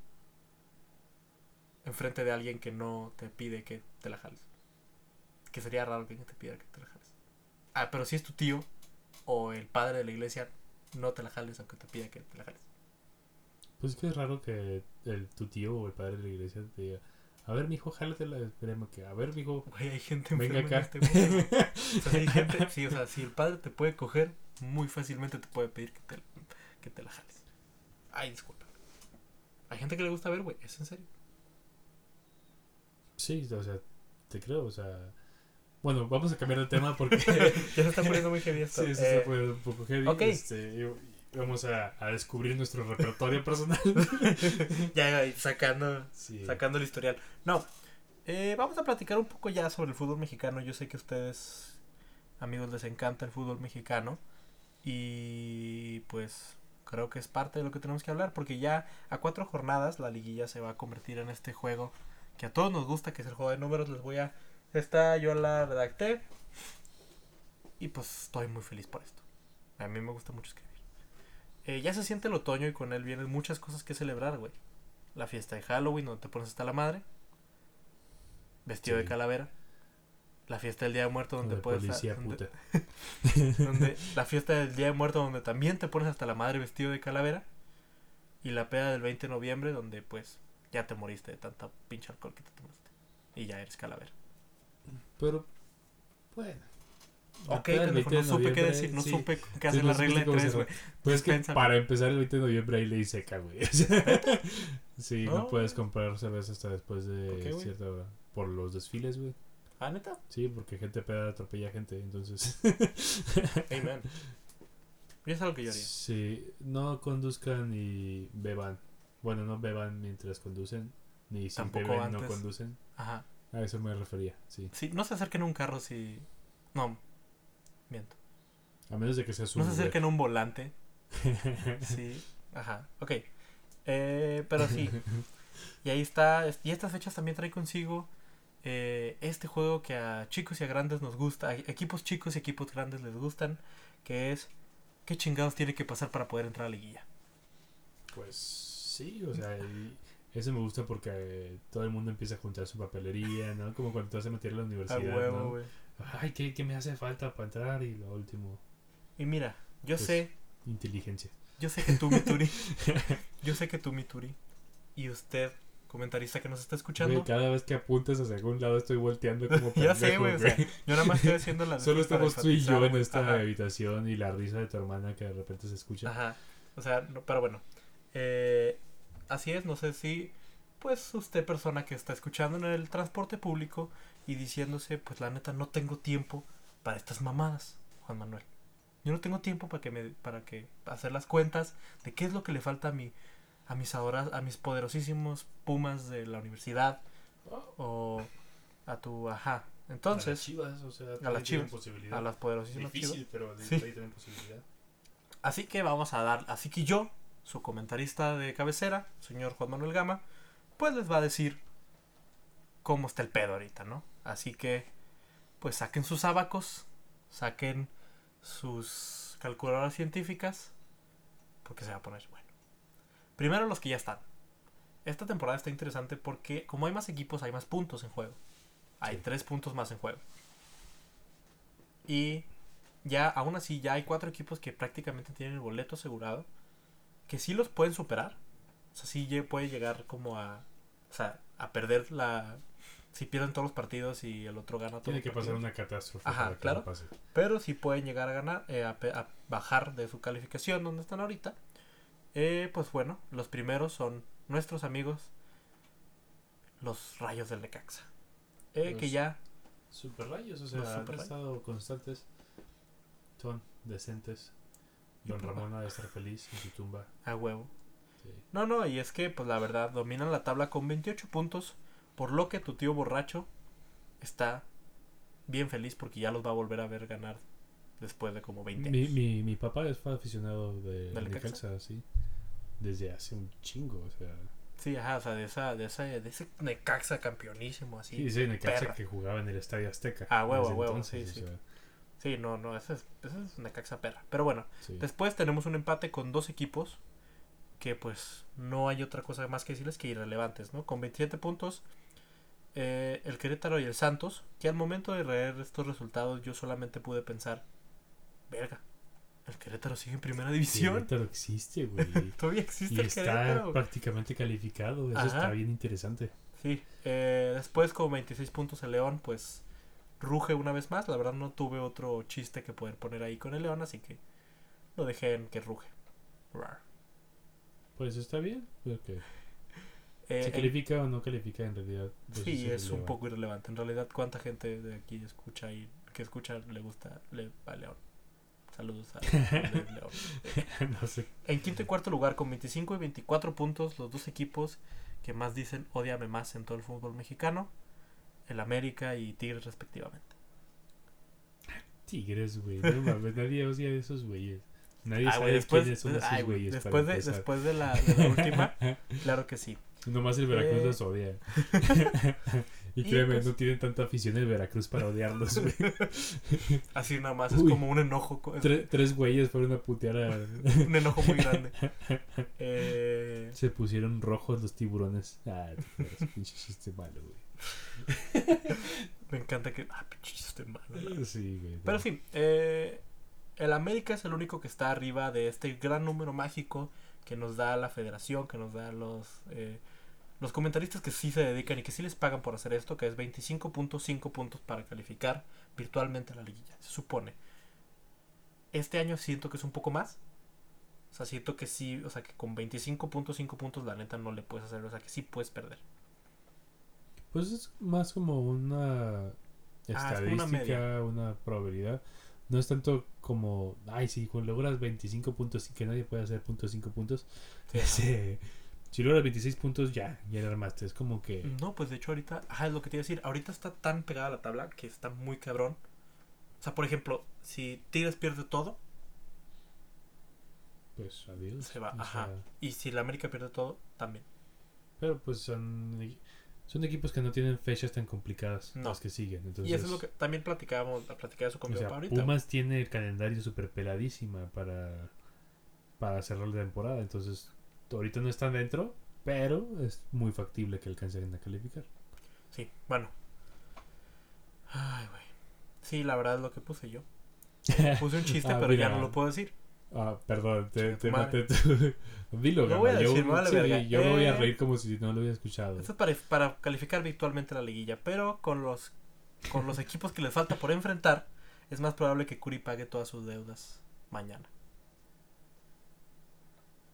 enfrente de alguien que no te pide que te la jales. Que sería raro que alguien te pida que te la jales. Ah, pero si es tu tío o el padre de la iglesia, no te la jales aunque te pida que te la jales. Pues es que es raro que el, tu tío o el padre de la iglesia te diga, a ver, mijo, jálatela. Esperemos que, a ver, mijo, Güey, hay gente venga acá. este mundo. güey. O sea, hay gente, sí, o sea, si el padre te puede coger, muy fácilmente te puede pedir que te, que te la jales. Ay, disculpa. Hay gente que le gusta ver, güey, es en serio. sí, o sea, te creo, o sea... Bueno, vamos a cambiar de tema porque... ya se está poniendo muy heavy esto. Sí, eso Eh, se puede un poco heavy. ok. Este, vamos a, a descubrir nuestro repertorio personal. ya sacando, Sí. sacando el historial. No, eh, vamos a platicar un poco ya sobre el fútbol mexicano. Yo sé que a ustedes, amigos, les encanta el fútbol mexicano. Y pues creo que es parte de lo que tenemos que hablar. Porque ya a cuatro jornadas la liguilla se va a convertir en este juego que a todos nos gusta, que es el juego de números. Les voy a... Esta yo la redacté. Y pues estoy muy feliz por esto. A mí me gusta mucho escribir. Eh, ya se siente el otoño y con él vienen muchas cosas que celebrar, güey. La fiesta de Halloween, donde te pones hasta la madre. Vestido Sí. de calavera. La fiesta del Día de Muerto, donde de puedes. policía puta. donde- la fiesta del Día de Muerto, donde también te pones hasta la madre vestido de calavera. Y la peda del 20 de noviembre, donde pues ya te moriste de tanta pinche alcohol que te tomaste. Y ya eres calavera. Pero, bueno. Ok, 20 no de supe qué decir, no sí. supe qué Sí, hacer no la regla de tres, güey. Pues es que para empezar el 20 de noviembre hay ley seca, güey. Sí, no. No. puedes comprar cerveza hasta después de cierta hora. Por los desfiles, güey. Ah, neta. Sí, porque gente peda atropella gente, entonces... Amen. Y es algo que yo haría. Sí, no conduzcan y beban. Bueno, no beban mientras conducen, ni si no conducen. Ajá. A eso me refería, sí. Sí, no se acerquen a un carro si. No, miento. A menos de que sea su No se acerquen a un volante. Sí, ajá. Ok. Eh, pero sí. Y ahí está. es- Y estas fechas también trae consigo eh, este juego que a chicos y a grandes nos gusta. A equipos chicos y equipos grandes les gustan. Que es. ¿Qué chingados tiene que pasar para poder entrar a la liguilla? Pues sí, o sea, y eso me gusta porque todo el mundo empieza a juntar su papelería, ¿no? Como cuando te vas a meter a la A universidad, huevo, ¿no? Ay, ¿qué, ¿qué me hace falta para entrar? Y lo último, Y mira, yo Pues, sé. inteligencia. Yo sé que tú, Mituri. yo sé que tú, Mituri. Y usted, comentarista que nos está escuchando. Güey, cada vez que apuntas hacia algún lado estoy volteando como Ya sé, pendejo, güey. O sea, yo nada más estoy haciendo las. Solo estamos tú y yo en esta Ajá. habitación y la risa de tu hermana que de repente se escucha. Ajá. O sea, no, pero bueno. Eh, así es, no sé si. Pues usted, persona que está escuchando en el transporte público y diciéndose, pues la neta, no tengo tiempo para estas mamadas, Juan Manuel. Yo no tengo tiempo para que me, para que hacer las cuentas de qué es lo que le falta a mi, a mis ahora, a mis poderosísimos pumas de la universidad o a tu, ajá. a las Entonces, chivas, o sea, las todavía chivas, a las poderosísimas chivas. Pero Sí. tienen posibilidad. Así que vamos a dar, así que yo, su comentarista de cabecera, señor Juan Manuel Gama, pues les va a decir cómo está el pedo ahorita, ¿no? Así que, pues saquen sus abacos, saquen sus calculadoras científicas, porque se va a poner bueno. Primero los que ya están. Esta temporada está interesante porque como hay más equipos, hay más puntos en juego. Hay Sí. tres puntos más en juego. Y ya, aún así, ya hay cuatro equipos que prácticamente tienen el boleto asegurado. Que sí los pueden superar. O sea, sí puede llegar como a. O sea, a perder la. Si pierden todos los partidos y el otro gana todos Tiene que pasar una catástrofe. Ajá, para que claro. no pase. Pero si pueden llegar a ganar, eh, a, bajar de su calificación donde están ahorita. Eh, pues bueno, los primeros son nuestros amigos, los Rayos del Necaxa. Eh, que ya, Super rayos, o sea, Los han super rayos. estado constantes. Son decentes. Don. Ramón ha de estar feliz en su tumba. a huevo. Sí. No, no, y es que, pues la verdad, dominan la tabla con 28 puntos. Por lo que tu tío borracho está bien feliz porque ya los va a volver a ver ganar después de como 20 Mi, años. mi, mi papá es aficionado de ¿Del Necaxa? Sí. Desde hace un chingo, o sea. Sí, ajá, o sea, de, esa, de, esa, de ese Necaxa campeonísimo así. Sí, ese Necaxa perra. que jugaba en el Estadio Azteca. Ah, huevo, huevo, entonces, sí, o sí. Sí, no, no, ese es, ese es Necaxa perra. Pero bueno, sí. después tenemos un empate con dos equipos que pues no hay otra cosa más que decirles que irrelevantes, ¿no? Con 27 puntos, eh, el Querétaro y el Santos, que al momento de leer estos resultados yo solamente pude pensar, verga, el Querétaro sigue en primera división. Querétaro existe, güey. Todavía existe y el está Querétaro. prácticamente calificado. Eso Ajá. está bien interesante. Sí, eh, después con 26 puntos el León, pues ruge una vez más. La verdad no tuve otro chiste que poder poner ahí con el León, así que lo dejé en que ruge. Rar. Pues está bien. porque Eh, ¿Se en- califica o no califica en realidad? Pues sí, es un poco irrelevante. En realidad, ¿cuánta gente de aquí escucha y que escucha le gusta le, a León? Saludos a León. no sé. En quinto y cuarto lugar, con 25 y 24 puntos, los dos equipos que más dicen odiame más en todo el fútbol mexicano, el América y Tigres respectivamente. Tigres, güey. No mames, nadie odia a esos güeyes. Nadie Ah, sabe después, quiénes son esos güeyes. después, de, de, la, de la última, claro que sí. Nomás el Veracruz Eh. los odia. y Y créeme, pues- no tienen tanta afición el Veracruz para odiarlos, güey. Así nada más, es Uy. como un enojo, Tre- tres güeyes fueron a putear a... un enojo muy grande. Eh, Se pusieron rojos los tiburones. Ah, pinche chiste malo, güey. me encanta que... Ah, pinche chiste malo, la Sí, güey. Pero no. sí, eh, el América es el único que está arriba de este gran número mágico que nos da la federación, que nos da los, eh, los comentaristas que sí se dedican y que sí les pagan por hacer esto, que es 25.5 puntos para calificar virtualmente a la liguilla, se supone. Este año siento que es un poco más. O sea, siento que sí, o sea, que con 25.5 puntos la neta no le puedes hacer, o sea, que sí puedes perder. Pues es más como una Ah, es como una estadística, una, probabilidad. No es tanto como, ay, si logras 25 puntos y que nadie puede hacer puntos 5 puntos. Sí, ese- si logras 26 puntos, ya, ya la armaste. Es como que. No, pues de hecho ahorita, ajá, es lo que te iba a decir, ahorita está tan pegada la tabla que está muy cabrón. O sea, por ejemplo, si Tigres pierde todo, Pues adiós. Se va, o ajá. sea, y si la América pierde todo, también. pero pues son, equi- son equipos que no tienen fechas tan complicadas No. las que siguen. Entonces, y eso es lo que también platicábamos, platicaba eso con o mi sea, papá ahorita. Pumas tiene el calendario súper peladísima para, para cerrar la temporada. Entonces, ahorita no están dentro, pero es muy factible que alcancen a calificar. Sí, bueno. Ay, güey. Sí, la verdad es lo que puse yo. Puse un chiste, Ah, pero ya no lo puedo decir. Ah, perdón, te, te maté tú. Dilo, Lo Gama, voy a yo, decir, me vale sí, verga. yo me voy a Eh. reír como si no lo hubiera escuchado. Esto es para, para calificar virtualmente la liguilla, pero con los con los equipos que les falta por enfrentar, es más probable que Curi pague todas sus deudas mañana.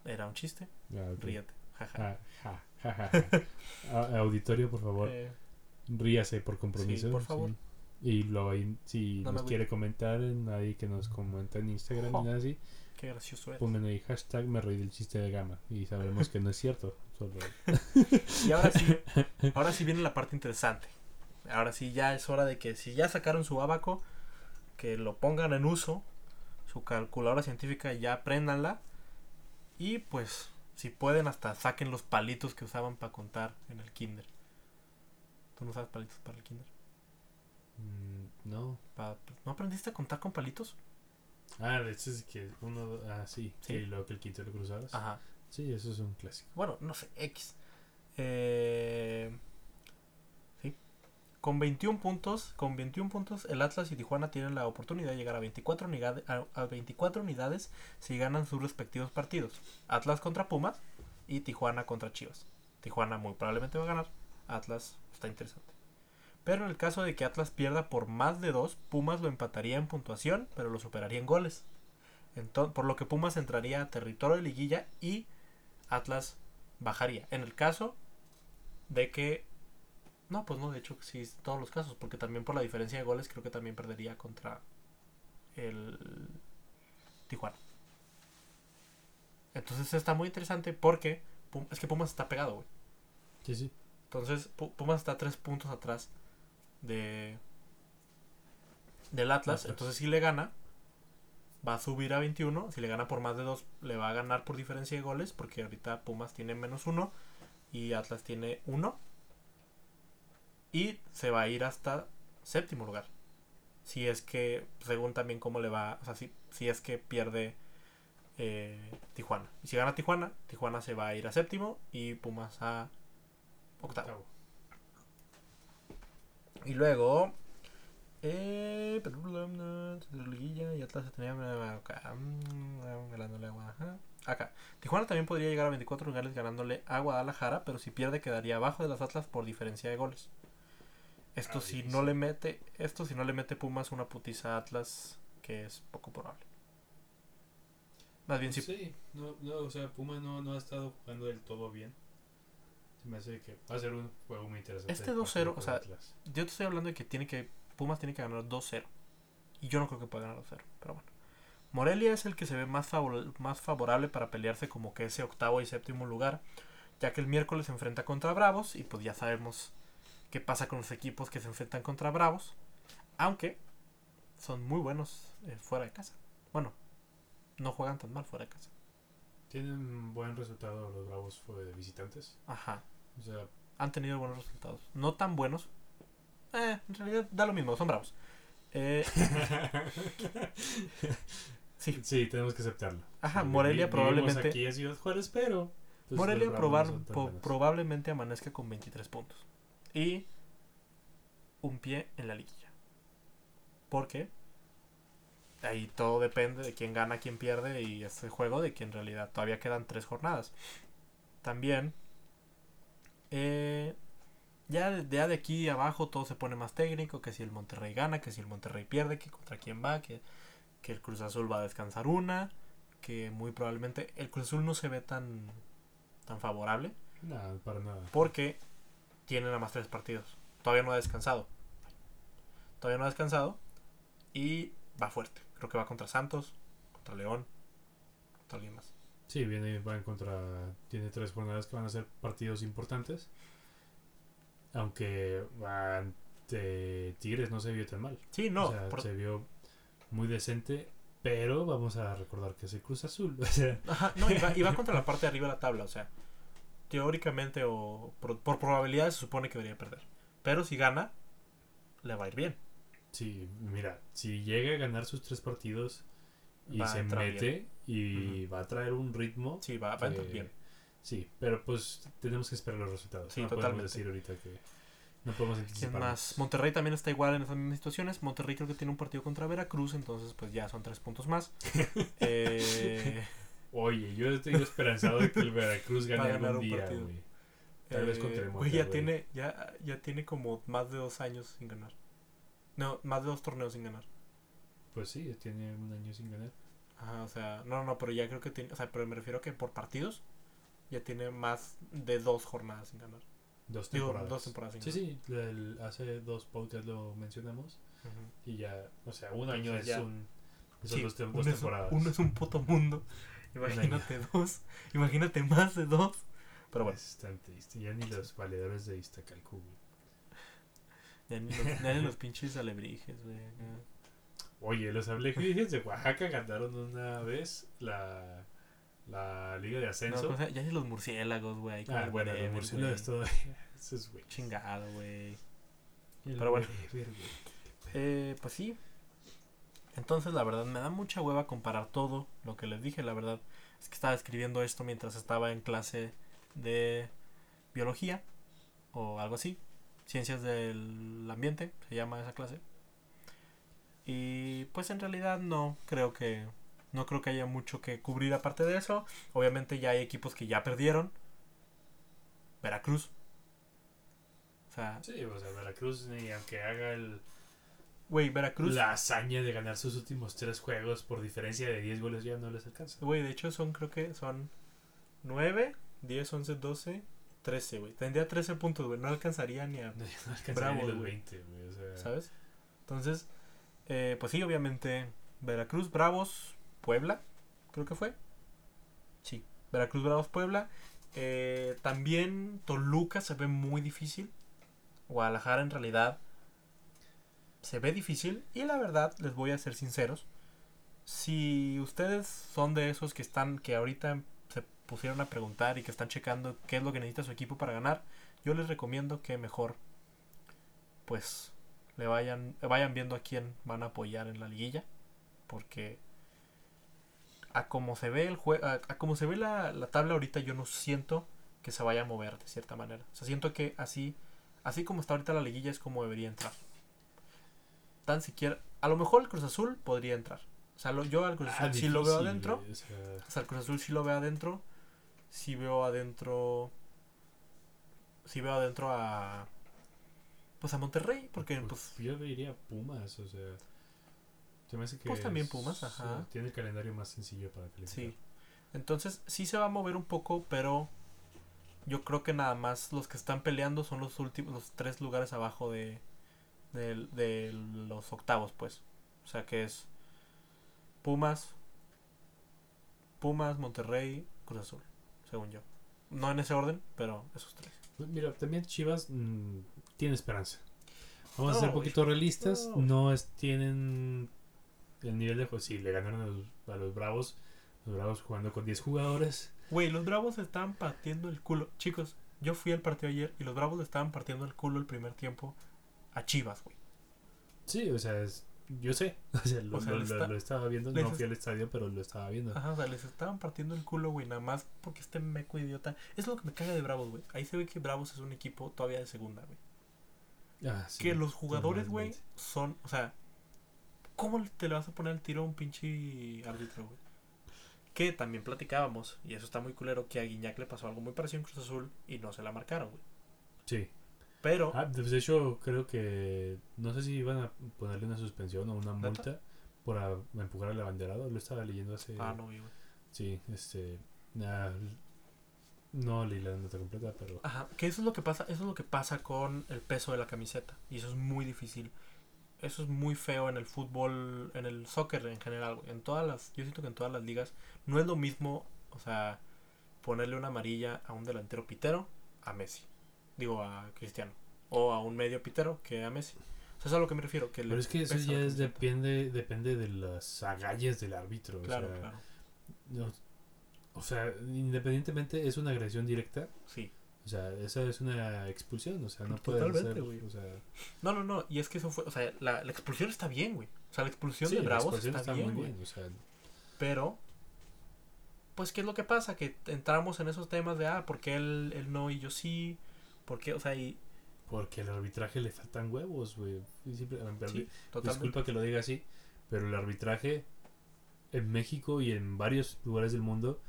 Era un chiste, Ah, ok. ríete. Jaja. Ah, ja, ja, ja, ja. Auditorio, por favor, Eh, ríase por compromiso. Sí, por favor. sí. Y ahí, si No nos quiere comentar, nadie que nos comenta en Instagram Jo. ni nada así, qué gracioso es. pongan ahí hashtag me reí del chiste de gama y sabremos que no es cierto. Solo... Y ahora sí, ahora sí viene la parte interesante. Ahora sí ya es hora de que si ya sacaron su abaco, que lo pongan en uso, su calculadora científica ya apréndanla y pues si pueden hasta saquen los palitos que usaban para contar en el kinder. ¿Tú no sabes palitos para el kinder? Mm, no. Pa- ¿No aprendiste a contar con palitos? Ah, de hecho es que uno. Ah, sí. Sí. Sí, luego que el quinto lo cruzabas. Ajá. Sí, eso es un clásico. Bueno, no sé, X. Eh. Con 21 puntos, con 21 puntos, el Atlas y Tijuana tienen la oportunidad de llegar a 24, unidades, a, a 24 unidades si ganan sus respectivos partidos. Atlas contra Pumas y Tijuana contra Chivas. Tijuana muy probablemente va a ganar. Atlas está interesante. Pero en el caso de que Atlas pierda por más de dos, Pumas lo empataría en puntuación, pero lo superaría en goles. Entonces, por lo que Pumas entraría a territorio de liguilla y Atlas bajaría. En el caso de que... No, pues no, de hecho sí, todos los casos, porque también por la diferencia de goles creo que también perdería contra el Tijuana. Entonces está muy interesante porque es que Pumas está pegado, güey. Sí, sí. Entonces Pumas está tres puntos atrás de del Atlas. Atlas. Entonces si le gana, va a subir a 21. Si le gana por más de 2, le va a ganar por diferencia de goles. Porque ahorita Pumas tiene menos 1 y Atlas tiene 1. Y se va a ir hasta séptimo lugar. Si es que, según también cómo le va, o sea, si, si es que pierde eh, Tijuana. Y si gana Tijuana, Tijuana se va a ir a séptimo y Pumas a octavo. Y luego, eh, y Atlas tenía acá. Acá. Tijuana también podría llegar a 24 lugares ganándole a Guadalajara, pero si pierde quedaría abajo de las Atlas por diferencia de goles. Esto si no le mete, esto si no le mete Pumas una putiza a Atlas, que es poco probable. Más bien si sí. No, no, o sea, Pumas no, no ha estado jugando del todo bien. Se me hace que va a ser un juego muy interesante. Este 2-0, o sea, yo te estoy hablando de que tiene que Pumas tiene que ganar 2-0. Y yo no creo que pueda ganar 2-0, pero bueno. Morelia es el que se ve más, favor más favorable para pelearse como que ese octavo y séptimo lugar, ya que el miércoles se enfrenta contra Bravos y pues ya sabemos qué pasa con los equipos que se enfrentan contra Bravos, aunque son muy buenos eh, fuera de casa. Bueno, no juegan tan mal fuera de casa. Tienen buen resultado los Bravos de visitantes. Ajá. O sea, han tenido buenos resultados. No tan buenos. Eh, en realidad da lo mismo, son bravos. Eh, sí. sí, tenemos que aceptarlo. Ajá, Morelia probablemente. Aquí es Ciudad Juárez, pero. Morelia probablemente amanezca con 23 puntos. Y un pie en la liguilla. ¿Por qué? ahí todo depende de quién gana, quién pierde y este juego de que en realidad todavía quedan tres jornadas. También, eh, ya, de, de aquí abajo todo se pone más técnico, que si el Monterrey gana, que si el Monterrey pierde, que contra quién va, que, que el Cruz Azul va a descansar una, que muy probablemente el Cruz Azul no se ve tan, tan favorable. Nada, para nada. Porque tiene nada más tres partidos. Todavía no ha descansado. Todavía no ha descansado. Y va fuerte. Creo que va contra Santos, contra León, contra alguien más. Sí, viene, va en contra. Tiene tres jornadas que van a ser partidos importantes. Aunque ante Tigres no se vio tan mal. Sí, no. Se vio muy decente, pero vamos a recordar que es el Cruz Azul. Ajá, no, y va, contra la parte de arriba de la tabla. O sea, teóricamente o por, por probabilidad se supone que debería perder. Pero si gana, le va a ir bien. Sí, mira, si llega a ganar sus tres partidos y se mete y va a traer un ritmo. Sí, va, a entrar bien. Sí, pero pues tenemos que esperar los resultados. Sí, no totalmente. podemos decir ahorita que no podemos anticipar. más? Monterrey también está igual en esas mismas situaciones. Monterrey creo que tiene un partido contra Veracruz, entonces pues ya son tres puntos más. eh... Oye, yo estoy esperanzado de que el Veracruz gane algún día, güey. Tal vez contra el Monterrey. ya tiene, ya, ya tiene como más de dos años sin ganar. No, más de dos torneos sin ganar. Pues sí, tiene un año sin ganar. Ajá, o sea, no, no, pero ya creo que tiene, o sea, pero me refiero a que por partidos ya tiene más de dos jornadas sin ganar. Dos temporadas. dos temporadas sin sí, sí, hace dos podcasts lo mencionamos. Y ya, o sea, un año es un. Son dos, temporadas. uno es un puto mundo. Imagínate dos. Imagínate más de dos. Pero bueno. Es tan triste. Ya ni los valedores de Iztacalco, ya ni los, pinches alebrijes, güey. Oye, los alebrijes de Oaxaca ganaron una vez la, la Liga de Ascenso. ya ni los murciélagos, güey. Ah, bueno, los murciélagos todo. Eso es, güey. Chingado, güey. Pero bueno. Eh, pues sí. Entonces, la verdad, me da mucha hueva comparar todo lo que les dije. La verdad es que estaba escribiendo esto mientras estaba en clase de biología o algo así. Ciencias del Ambiente, se llama esa clase. Y pues en realidad no creo que no creo que haya mucho que cubrir aparte de eso. Obviamente ya hay equipos que ya perdieron. Veracruz. sea, Sí, o sea, Veracruz, ni aunque haga el, güey, Veracruz. la hazaña de ganar sus últimos tres juegos por diferencia de 10 goles, ya no les alcanza. Güey, de hecho son, creo que son 9, 10, 11, 12, 13, güey. Tendría 13 puntos, güey. No alcanzaría ni a... No, no alcanza Bravo, ni los güey. 20, güey. O sea, ¿Sabes? Entonces, eh, pues sí, obviamente, Veracruz, Bravos, Puebla, creo que fue. Sí, Veracruz, Bravos, Puebla. Eh, también Toluca se ve muy difícil. Guadalajara en realidad se ve difícil. Y la verdad, les voy a ser sinceros. Si ustedes son de esos que están, que ahorita se pusieron a preguntar y que están checando qué es lo que necesita su equipo para ganar, yo les recomiendo que mejor, pues, le vayan, vayan viendo a quién van a apoyar en la liguilla. Porque a como se ve el juego, a, a como se ve la, la tabla ahorita, yo no siento que se vaya a mover de cierta manera. O sea, siento que así, así como está ahorita la liguilla es como debería entrar. Tan siquiera, a lo mejor el Cruz Azul podría entrar. O sea, lo- yo al Cruz ah, Azul sí lo veo adentro. o sea, O sea, el Cruz Azul sí lo veo adentro. Sí veo adentro. Sí veo adentro a. Pues a Monterrey. Porque pues, pues. yo diría Pumas, o sea. Se me hace que Pues también Pumas, ajá. sí, tiene el calendario más sencillo para calificar. Sí. Entonces sí se va a mover un poco, pero yo creo que nada más los que están peleando son los últimos, los tres lugares abajo de, de, de los octavos, pues. O sea que es Pumas, Pumas, Monterrey, Cruz Azul, según yo. No en ese orden, pero esos tres. Mira, también Chivas mm, tiene esperanza. Vamos No, a ser un poquito realistas. No. No, es, tienen el nivel de juego. Sí, le ganaron a los, a los Bravos. Los Bravos jugando con 10 jugadores. Güey, los Bravos estaban partiendo el culo. Chicos, yo fui al partido ayer y los Bravos estaban partiendo el culo el primer tiempo a Chivas, güey. Sí, o sea, es- yo sé. O sea, lo, O sea, lo- está- estaba viendo. No fui al estadio, pero lo estaba viendo. Ajá, o sea, les estaban partiendo el culo, güey, nada más porque este meco idiota. Es lo que me caga de Bravos, güey. Ahí se ve que Bravos es un equipo todavía de segunda, güey. Ah, sí, que los jugadores, güey, son, o sea, ¿cómo te le vas a poner el tiro a un pinche árbitro, güey? Que también platicábamos, y eso está muy culero, que a Guiñac le pasó algo muy parecido en Cruz Azul y no se la marcaron, güey. Sí. Pero, Ah, pues, de hecho, creo que. No sé si iban a ponerle una suspensión o una multa por a- empujar al abanderado. Lo estaba leyendo hace. ah, no, vi, güey. Sí, este. ah, no leí la nota completa, pero. Ajá, que eso es lo que pasa, eso es lo que pasa con el peso de la camiseta y eso es muy difícil. Eso es muy feo en el fútbol, en el soccer en general. En todas las, yo siento que en todas las ligas no es lo mismo, o sea, ponerle una amarilla a un delantero pitero a Messi. Digo a Cristiano o a un medio pitero que a Messi. O sea, eso es a lo que me refiero, que le Pero es que eso ya es, depende, depende de las agallas del árbitro. Claro, o sea, claro. no- o sea, independientemente es una agresión directa. Sí. O sea, esa es una expulsión. O sea, no puede Totalmente, ser. güey. O sea, No, no, no, y es que eso fue, o sea, la, la expulsión está bien, güey. O sea, la expulsión sí, de Bravos expulsión está, bien, muy güey. bien. O sea, Pero, pues, ¿qué es lo que pasa? Que entramos en esos temas de, ah, ¿por qué él, él no y yo sí? ¿Por qué? O sea, y... porque al arbitraje le faltan huevos, güey. Sí. Disculpa que lo diga así, pero el arbitraje en México y en varios lugares del mundo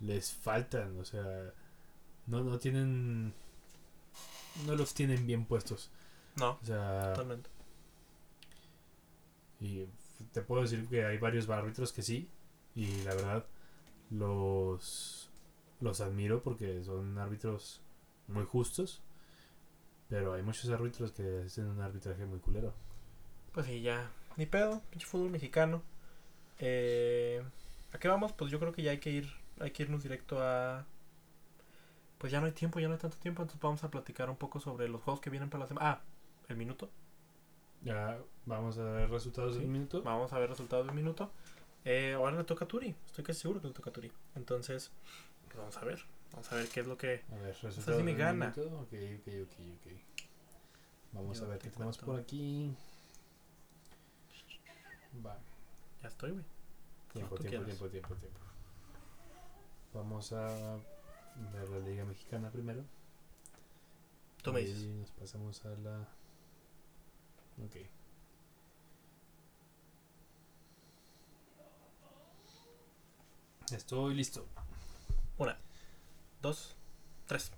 les faltan, o sea, no, no tienen, no los tienen bien puestos. No, O sea, totalmente. y te puedo decir que hay varios árbitros que sí, y la verdad los, los admiro porque son árbitros muy justos, pero hay muchos árbitros que hacen un arbitraje muy culero. Pues sí, ya. Ni pedo, pinche fútbol mexicano. Eh, ¿A qué vamos? Pues yo creo que ya hay que ir, hay que irnos directo a... Pues ya no hay tiempo, ya no hay tanto tiempo, entonces vamos a platicar un poco sobre los juegos que vienen para la semana. Ah, el minuto. Ya vamos a ver resultados Sí, un minuto. Vamos a ver resultados de un minuto. Eh, ahora le toca a Turi. Estoy casi seguro que le toca a Turi. Entonces, pues vamos a ver. Vamos a ver qué es lo que. A ver, me gana. minuto. Ok, ok, ok, ok. Vamos Yo a ver qué tenemos por aquí. Va. Ya estoy, güey. Tiempo, tiempo, tiempo, tiempo, tiempo. Vamos a ver la Liga Mexicana primero. Tú me Y nos pasamos a la. Ok. Estoy listo. Una, dos, tres.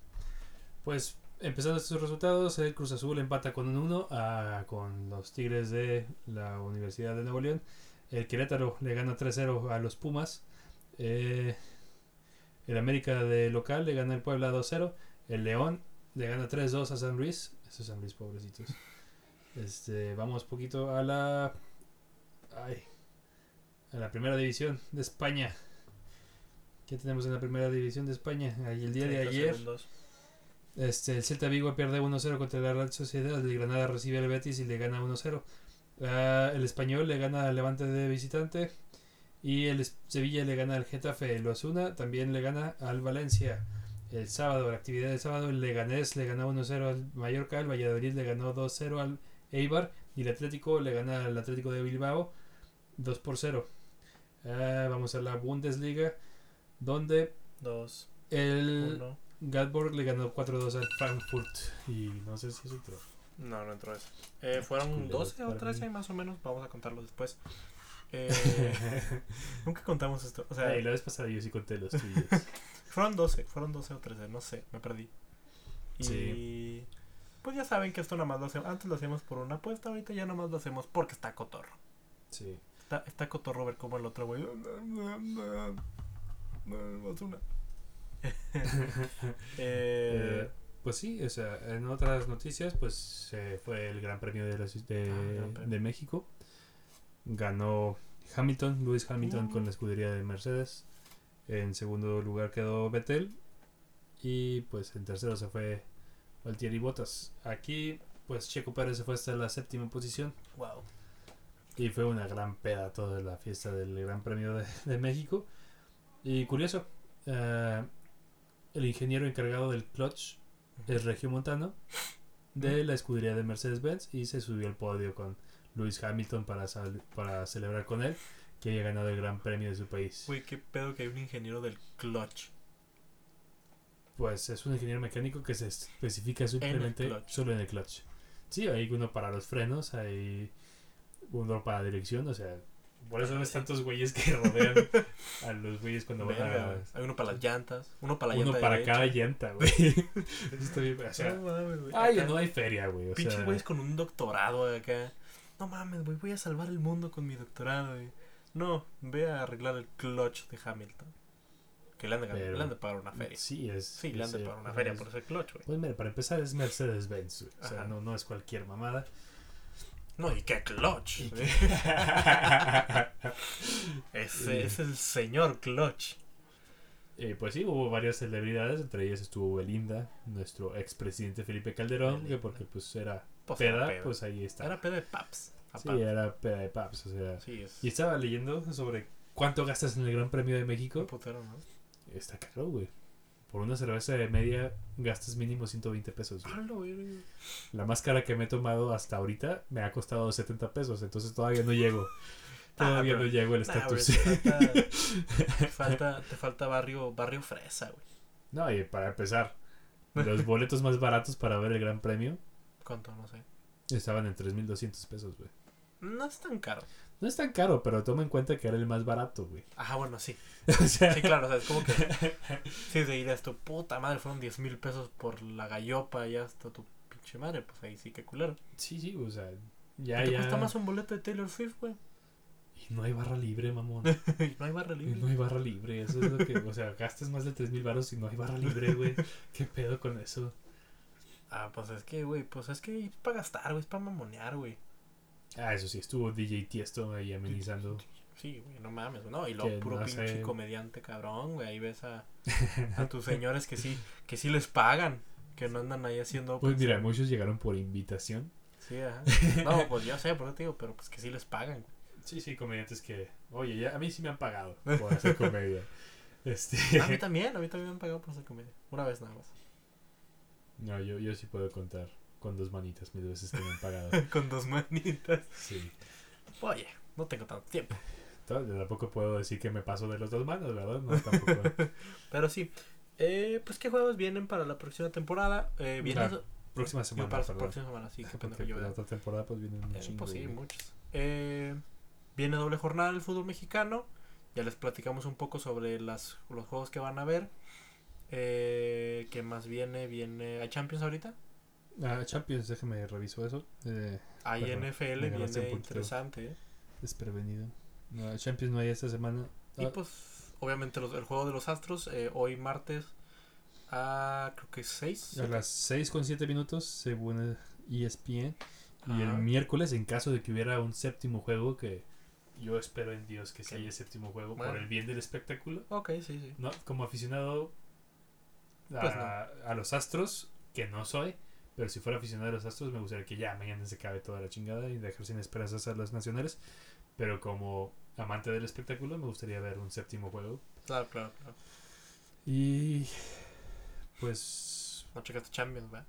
Pues empezando estos resultados, el Cruz Azul empata con un 1 a- con los Tigres de la Universidad de Nuevo León. El Querétaro le gana 3-0 a los Pumas. Eh, el América de local le gana el Puebla 2-0. El León le gana 3-2 a San Luis. Esos San Luis, pobrecitos. Este, vamos poquito a la. Ay, a la primera división de España. ¿Qué tenemos en la primera división de España? Ahí el día de 30 ayer. Este, el Celta Vigo pierde 1-0 contra la Real Sociedad. El Granada recibe al Betis y le gana 1-0. Ah, el Español le gana al Levante de visitante. Y el Sevilla le gana al Getafe. El Osuna también le gana al Valencia. El sábado, la actividad del sábado, el Leganés le ganó 1-0 al Mallorca. El Valladolid le ganó 2-0 al Eibar. Y el Atlético le gana al Atlético de Bilbao 2 por 0. Ah, vamos a la Bundesliga. Donde Dos, el uno. Gatborg le ganó 4-2 al Frankfurt. Y no sé si es otro. No, no entró eso. Eh, fueron Culero 12 o para 13 mí. más o menos. Vamos a contarlo después. Eh, nunca contamos esto. O sea, Ay, la vez pasada yo sí conté los tuyos. fueron 12, fueron 12 o 13, no sé, me perdí. Y Sí. pues ya saben que esto nada más lo hacemos. Antes lo hacíamos por una apuesta, ahorita ya nada más lo hacemos porque está cotorro. Sí. Está, está cotorro ver cómo el otro güey. Más una. eh, Eh, pues sí, o sea, en otras noticias, pues eh, fue el Gran Premio de, la ci- de, Ah, Gran Premio. de México. Ganó Hamilton, Lewis Hamilton Uh. con la escudería de Mercedes. En segundo lugar quedó Vettel. Y pues en tercero se fue Valtieri Bottas. Aquí, pues Checo Pérez se fue hasta la séptima posición. wow. Y fue una gran peda toda la fiesta del Gran Premio de, de México. Y curioso, eh, el ingeniero encargado del clutch es Regio Montano de la escudería de Mercedes-Benz y se subió al podio con Lewis Hamilton para, sal- para celebrar con él que había ganado el Gran Premio de su país. Güey, qué pedo que hay un ingeniero del clutch. Pues es un ingeniero mecánico que se especifica simplemente solo en el clutch. Sí, hay uno para los frenos, hay uno para la dirección, o sea, por eso ves tantos güeyes que rodean a los güeyes cuando van a... Hay uno para las llantas, uno para la Uno llanta para cada llanta, güey. Está bien, o sea, No mames, güey. ay, Acá, no hay feria, güey. O Pinches sea, güeyes con un doctorado acá. No mames, güey, voy a salvar el mundo con mi doctorado, güey. No, ve a arreglar el clutch de Hamilton. Que le han de, Pero- le han de pagar una feria. Sí, es. Sí, le han de pagar una feria es- por ese clutch, güey. Pues mira, para empezar es Mercedes-Benz, güey. O sea, Ajá. no, no es cualquier mamada. No, y qué clutch. Y. Ese es el señor clutch. Eh, pues sí, hubo varias celebridades, entre ellas estuvo Belinda, nuestro expresidente Felipe Calderón, que porque pues era Pues peda, pues ahí está. Era pedo de paps. sí, paps. era peda de paps, o sea. Sí, es Y estaba leyendo sobre cuánto gastas en el Gran Premio de México. putero, ¿no? Está caro, güey. Por una cerveza de media gastas mínimo 120 pesos. güey. Güey. La más cara que me he tomado hasta ahorita me ha costado 70 pesos, entonces todavía no llego. Ah, Todavía no llego Nah, güey, estatus. te, falta, te falta, te falta barrio, barrio fresa, güey. no, y para empezar, los boletos más baratos para ver el Gran Premio ¿Cuánto? No sé. estaban en 3.200 pesos, güey. No es tan caro. No es tan caro, pero toma en cuenta que era el más barato, güey. Ajá, bueno, sí. o sea, Sí, claro, o sea, es como que. Sí, de ir a esto, puta madre, fueron 10 mil pesos por la gallopa y hasta tu pinche madre, pues ahí sí que culero. sí, sí, o sea, ya, ¿Te ya. cuesta más un boleto de Taylor Swift, güey? Y no hay barra libre, mamón. Y no hay barra Y libre. no hay barra libre, eso es lo que, o sea, gastas más de 3.000 baros y no hay barra libre, güey. ¿Qué pedo con eso? Ah, pues es que, güey, pues es que es para gastar, güey, es para mamonear, güey. Ah, eso sí, estuvo DJ Tiesto ahí amenizando. Sí, güey, no mames, no, y Que puro no pinche sé. comediante cabrón, güey, ahí ves a, a tus señores que sí, que sí les pagan, que no andan ahí haciendo... Pues mira, muchos llegaron por invitación. Sí, ajá. No, pues yo sé, por eso te digo, pero pues que sí les pagan. Sí, sí, comediantes que, oye, ya, a mí sí me han pagado por hacer comedia. Este, A mí también, a mí también me han pagado por hacer comedia. Una vez nada más. no, yo, yo sí puedo contar con dos manitas mis veces han pagado. Con dos manitas. Sí. Oye, no tengo tanto tiempo. Tampoco puedo decir que me paso de las dos manos, ¿verdad? No, tampoco. Pero sí. Eh, pues qué juegos vienen para la próxima temporada. Eh, viene La Próxima semana, para la próxima semana, sí, qué pendejo yo. la otra temporada pues vienen un Eh, pues sí, muchos. Eh, viene doble jornada del fútbol mexicano. Ya les platicamos un poco sobre las, los juegos que van a ver. Eh, ¿Qué más viene? Viene. ¿Hay Champions ahorita? Ah, Champions, déjame reviso eso. Eh, Perdón, NFL, viene interesante. ¿eh? desprevenido. No, Champions no hay esta semana. Y Ah, pues, obviamente, los- el juego de los Astros, eh, hoy martes, a creo que 6. a las 6 con 7 minutos, según E ESPN. Y el miércoles, en caso de que hubiera un séptimo juego, que yo espero en Dios que sí haya séptimo juego Bueno. por el bien del espectáculo. Ok, sí, sí. No, como aficionado a, Pues no. a los Astros, que no soy, pero si fuera aficionado a los Astros, me gustaría que ya mañana se acabe toda la chingada y dejar sin esperanzas a los nacionales. Pero como amante del espectáculo, me gustaría ver un séptimo juego. Claro, claro, claro. Y pues No checaste Champions, ¿verdad?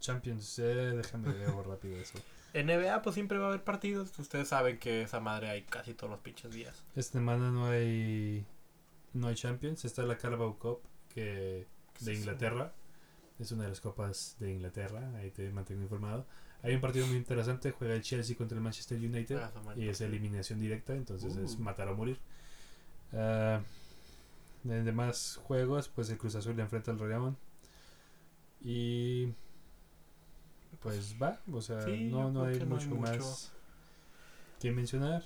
Champions, eh, déjame ver rápido eso. NBA, pues siempre va a haber partidos. Ustedes saben que esa madre hay casi todos los pinches días. Esta semana no hay no hay Champions, está la Carabao Cup que ¿Qué de? Inglaterra. Es una de las copas de Inglaterra, ahí te mantengo informado. Hay un partido muy interesante, juega el Chelsea contra el Manchester United Ah, y es eliminación directa, entonces es Uh. matar o morir. Ah, en demás juegos, pues el Cruz Azul le enfrenta al Rayamón. Y pues va, o sea, Sí, no, no hay mucho. más que mencionar.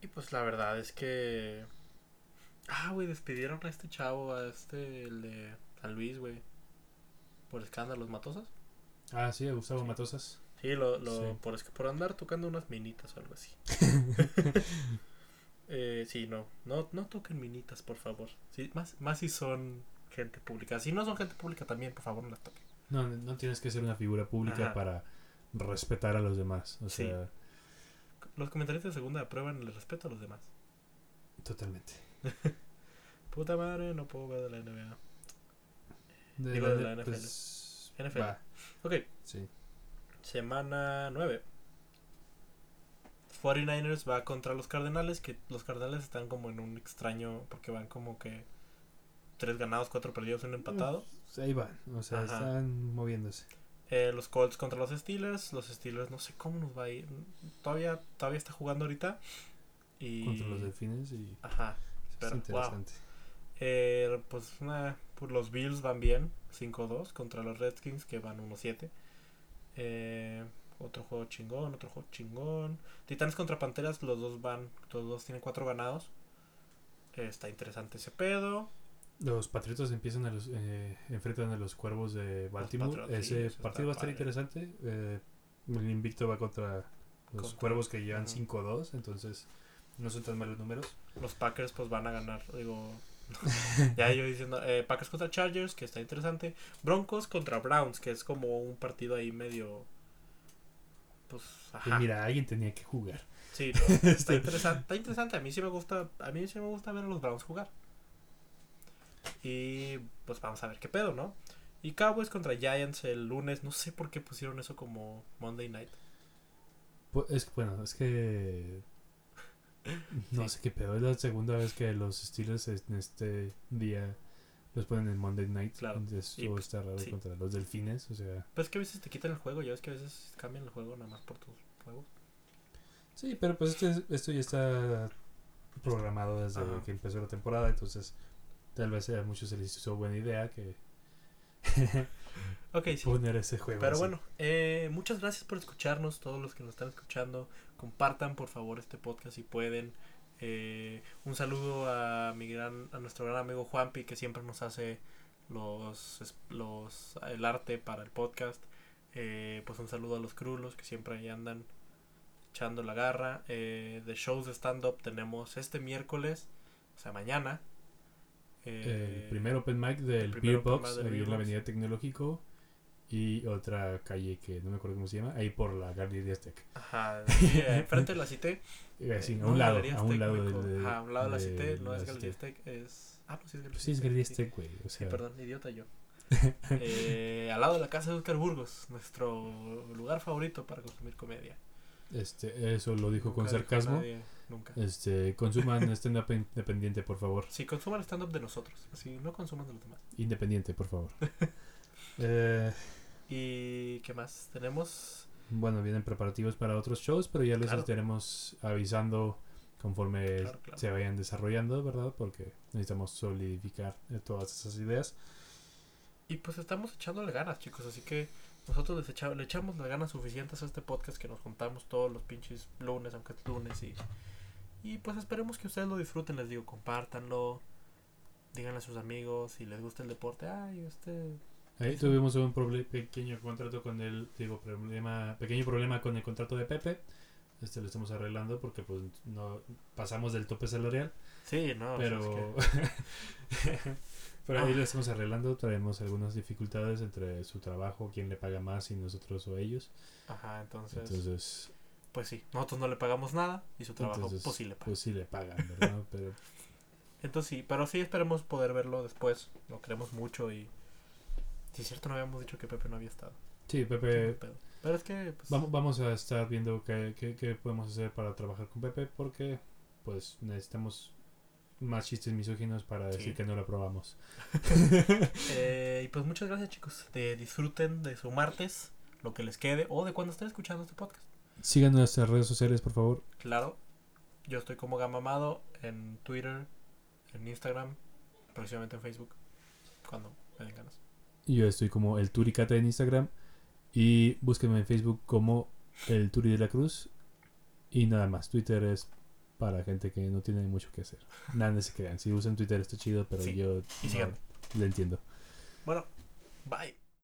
Y pues la verdad es que. Ah, güey, despidieron a este chavo, a este, el de San Luis, güey. Por escándalos matosas. Ah, sí, Gustavo Sí. Matosas. Sí, lo, lo, Sí. Por, por andar tocando unas minitas o algo así. eh, sí, no, no, no toquen minitas, por favor. Sí, más, más si son gente pública. Si no son gente pública también, por favor, no las toquen. No, no tienes que ser una figura pública Ajá. para respetar a los demás. O Sí. sea, Los comentarios de segunda aprueban el respeto a los demás. totalmente. Puta madre, no puedo ver de la NBA. De Digo, de la NFL. pues, NFL. va, Ok, sí. semana 9. 49ers va contra los Cardenales, que los Cardenales están como en un extraño, porque van como que tres ganados, cuatro perdidos, un empatado. Pues, ahí van, o sea, Ajá. están moviéndose. Eh, los Colts contra los Steelers, los Steelers no sé cómo nos va a ir. Todavía, todavía está jugando ahorita. Y... Contra los delfines y Ajá. es wow. interesante. Eh, pues, nah, los Bills van bien, 5-2 contra los Redskins que van 1-7. Eh, otro juego chingón, otro juego chingón. Titanes contra Panteras, los dos van, los dos tienen 4 ganados. Eh, está interesante ese pedo. Los Patriotas empiezan a los, eh, enfrentan a los Cuervos de Baltimore. Ese partido va a estar padre. interesante. Eh, el invicto va contra los Contra- Cuervos que llevan Ujú. 5-2, entonces no son tan malos números. Los Packers pues van a ganar, digo... ya yo diciendo, eh, Packers contra Chargers, que está interesante. Broncos contra Browns, que es como un partido ahí medio... Pues, Pues ajá. mira, alguien tenía que jugar. Sí, ¿no? está Este- interesante, está interesante. A mí sí me gusta, a mí sí me gusta ver a los Browns jugar. Y pues vamos a ver qué pedo, ¿no? Y Cowboys contra Giants el lunes, no sé por qué pusieron eso como Monday Night. Pu- Es que, bueno, es que. No sé qué pedo. Es la segunda vez que los Steelers en este día los ponen en Monday Night. Claro. Eso Y, pues, está raro sí. contra los Delfines. O sea, Pues es que a veces te quitan el juego, ya ves que a veces cambian el juego nada más por tus juegos. sí, pero pues esto, es- esto ya está programado desde Ajá. que empezó la temporada. Entonces, tal vez a muchos se les hizo buena idea que Ok, sí. poner ese juego. Pero así. bueno, eh, muchas gracias por escucharnos, todos los que nos están escuchando. Compartan por favor este podcast si pueden. Eh, un saludo a mi gran, a nuestro gran amigo Juanpi que siempre nos hace los, los el arte para el podcast. Eh, pues un saludo a los crulos que siempre ahí andan echando la garra. Eh, de shows de stand up tenemos este miércoles, o sea mañana. Eh, el primer open mic del Beer Box ahí en la. Avenida Tecnológico y otra calle que no me acuerdo cómo se llama, ahí por la Galería de Aztec. Ajá, sí, enfrente de la Cité. Eh, sí, Eh, a no, un lado, a un lado de, Ajá, a un lado de la de Cité, no es Galería. Aztec, es... Ah, pues sí es Galería Pues sí, es Galería sí. Aztec, güey. O Sí, sea, perdón, idiota yo. Eh, al lado de la casa de Oscar Burgos, nuestro lugar favorito para consumir comedia. este, eso lo dijo con Nunca sarcasmo. Nunca. Este, consuman stand-up independiente, por favor. Si consuman stand-up de nosotros, si no consuman de los demás. Independiente, por favor. Eh, ¿Y qué más? Tenemos... bueno, vienen preparativos para otros shows, pero ya les Claro. estaremos avisando conforme Claro, claro. se vayan desarrollando, ¿verdad? Porque necesitamos solidificar eh, todas esas ideas. Y pues estamos echándole ganas, chicos. Así que nosotros les echa- le echamos las ganas suficientes a este podcast que nos juntamos todos los pinches lunes, aunque es lunes. Y, y pues esperemos que ustedes lo disfruten. Les digo, compártanlo. Díganle a sus amigos si les gusta el deporte. Ay, este. Ahí tuvimos un pequeño contrato con el, digo, problema, pequeño problema con el contrato de Pepe. Este lo estamos arreglando porque pues no pasamos del tope salarial, Sí, no. pero es que- pero ahí Ah. lo estamos arreglando. Traemos algunas dificultades entre su trabajo, quién le paga más, y nosotros o ellos. Ajá, entonces, Entonces, Pues sí, nosotros no le pagamos nada y su trabajo entonces pues sí le paga. pues sí le pagan, ¿verdad? Pero Entonces sí, pero sí esperemos poder verlo después. Lo queremos mucho y. Si es cierto, no habíamos dicho que Pepe no había estado. sí, Pepe. Pero es que. Pues, Vamos, vamos a estar viendo qué, qué, qué podemos hacer para trabajar con Pepe porque pues necesitamos más chistes misóginos para decir Sí. que no lo aprobamos. eh, y pues muchas gracias, chicos. De, disfruten de su martes, lo que les quede, o de cuando estén escuchando este podcast. Sigan nuestras redes sociales, por favor. Claro, yo estoy como Gamamado en Twitter, en Instagram, próximamente en Facebook, cuando me den ganas. Yo estoy como el Turicata en Instagram y búsquenme en Facebook como el Turi de la Cruz y nada más. Twitter es para gente que no tiene mucho que hacer. Nada, no se crean. Si usan Twitter está chido, pero Sí. yo no le entiendo. Bueno, bye.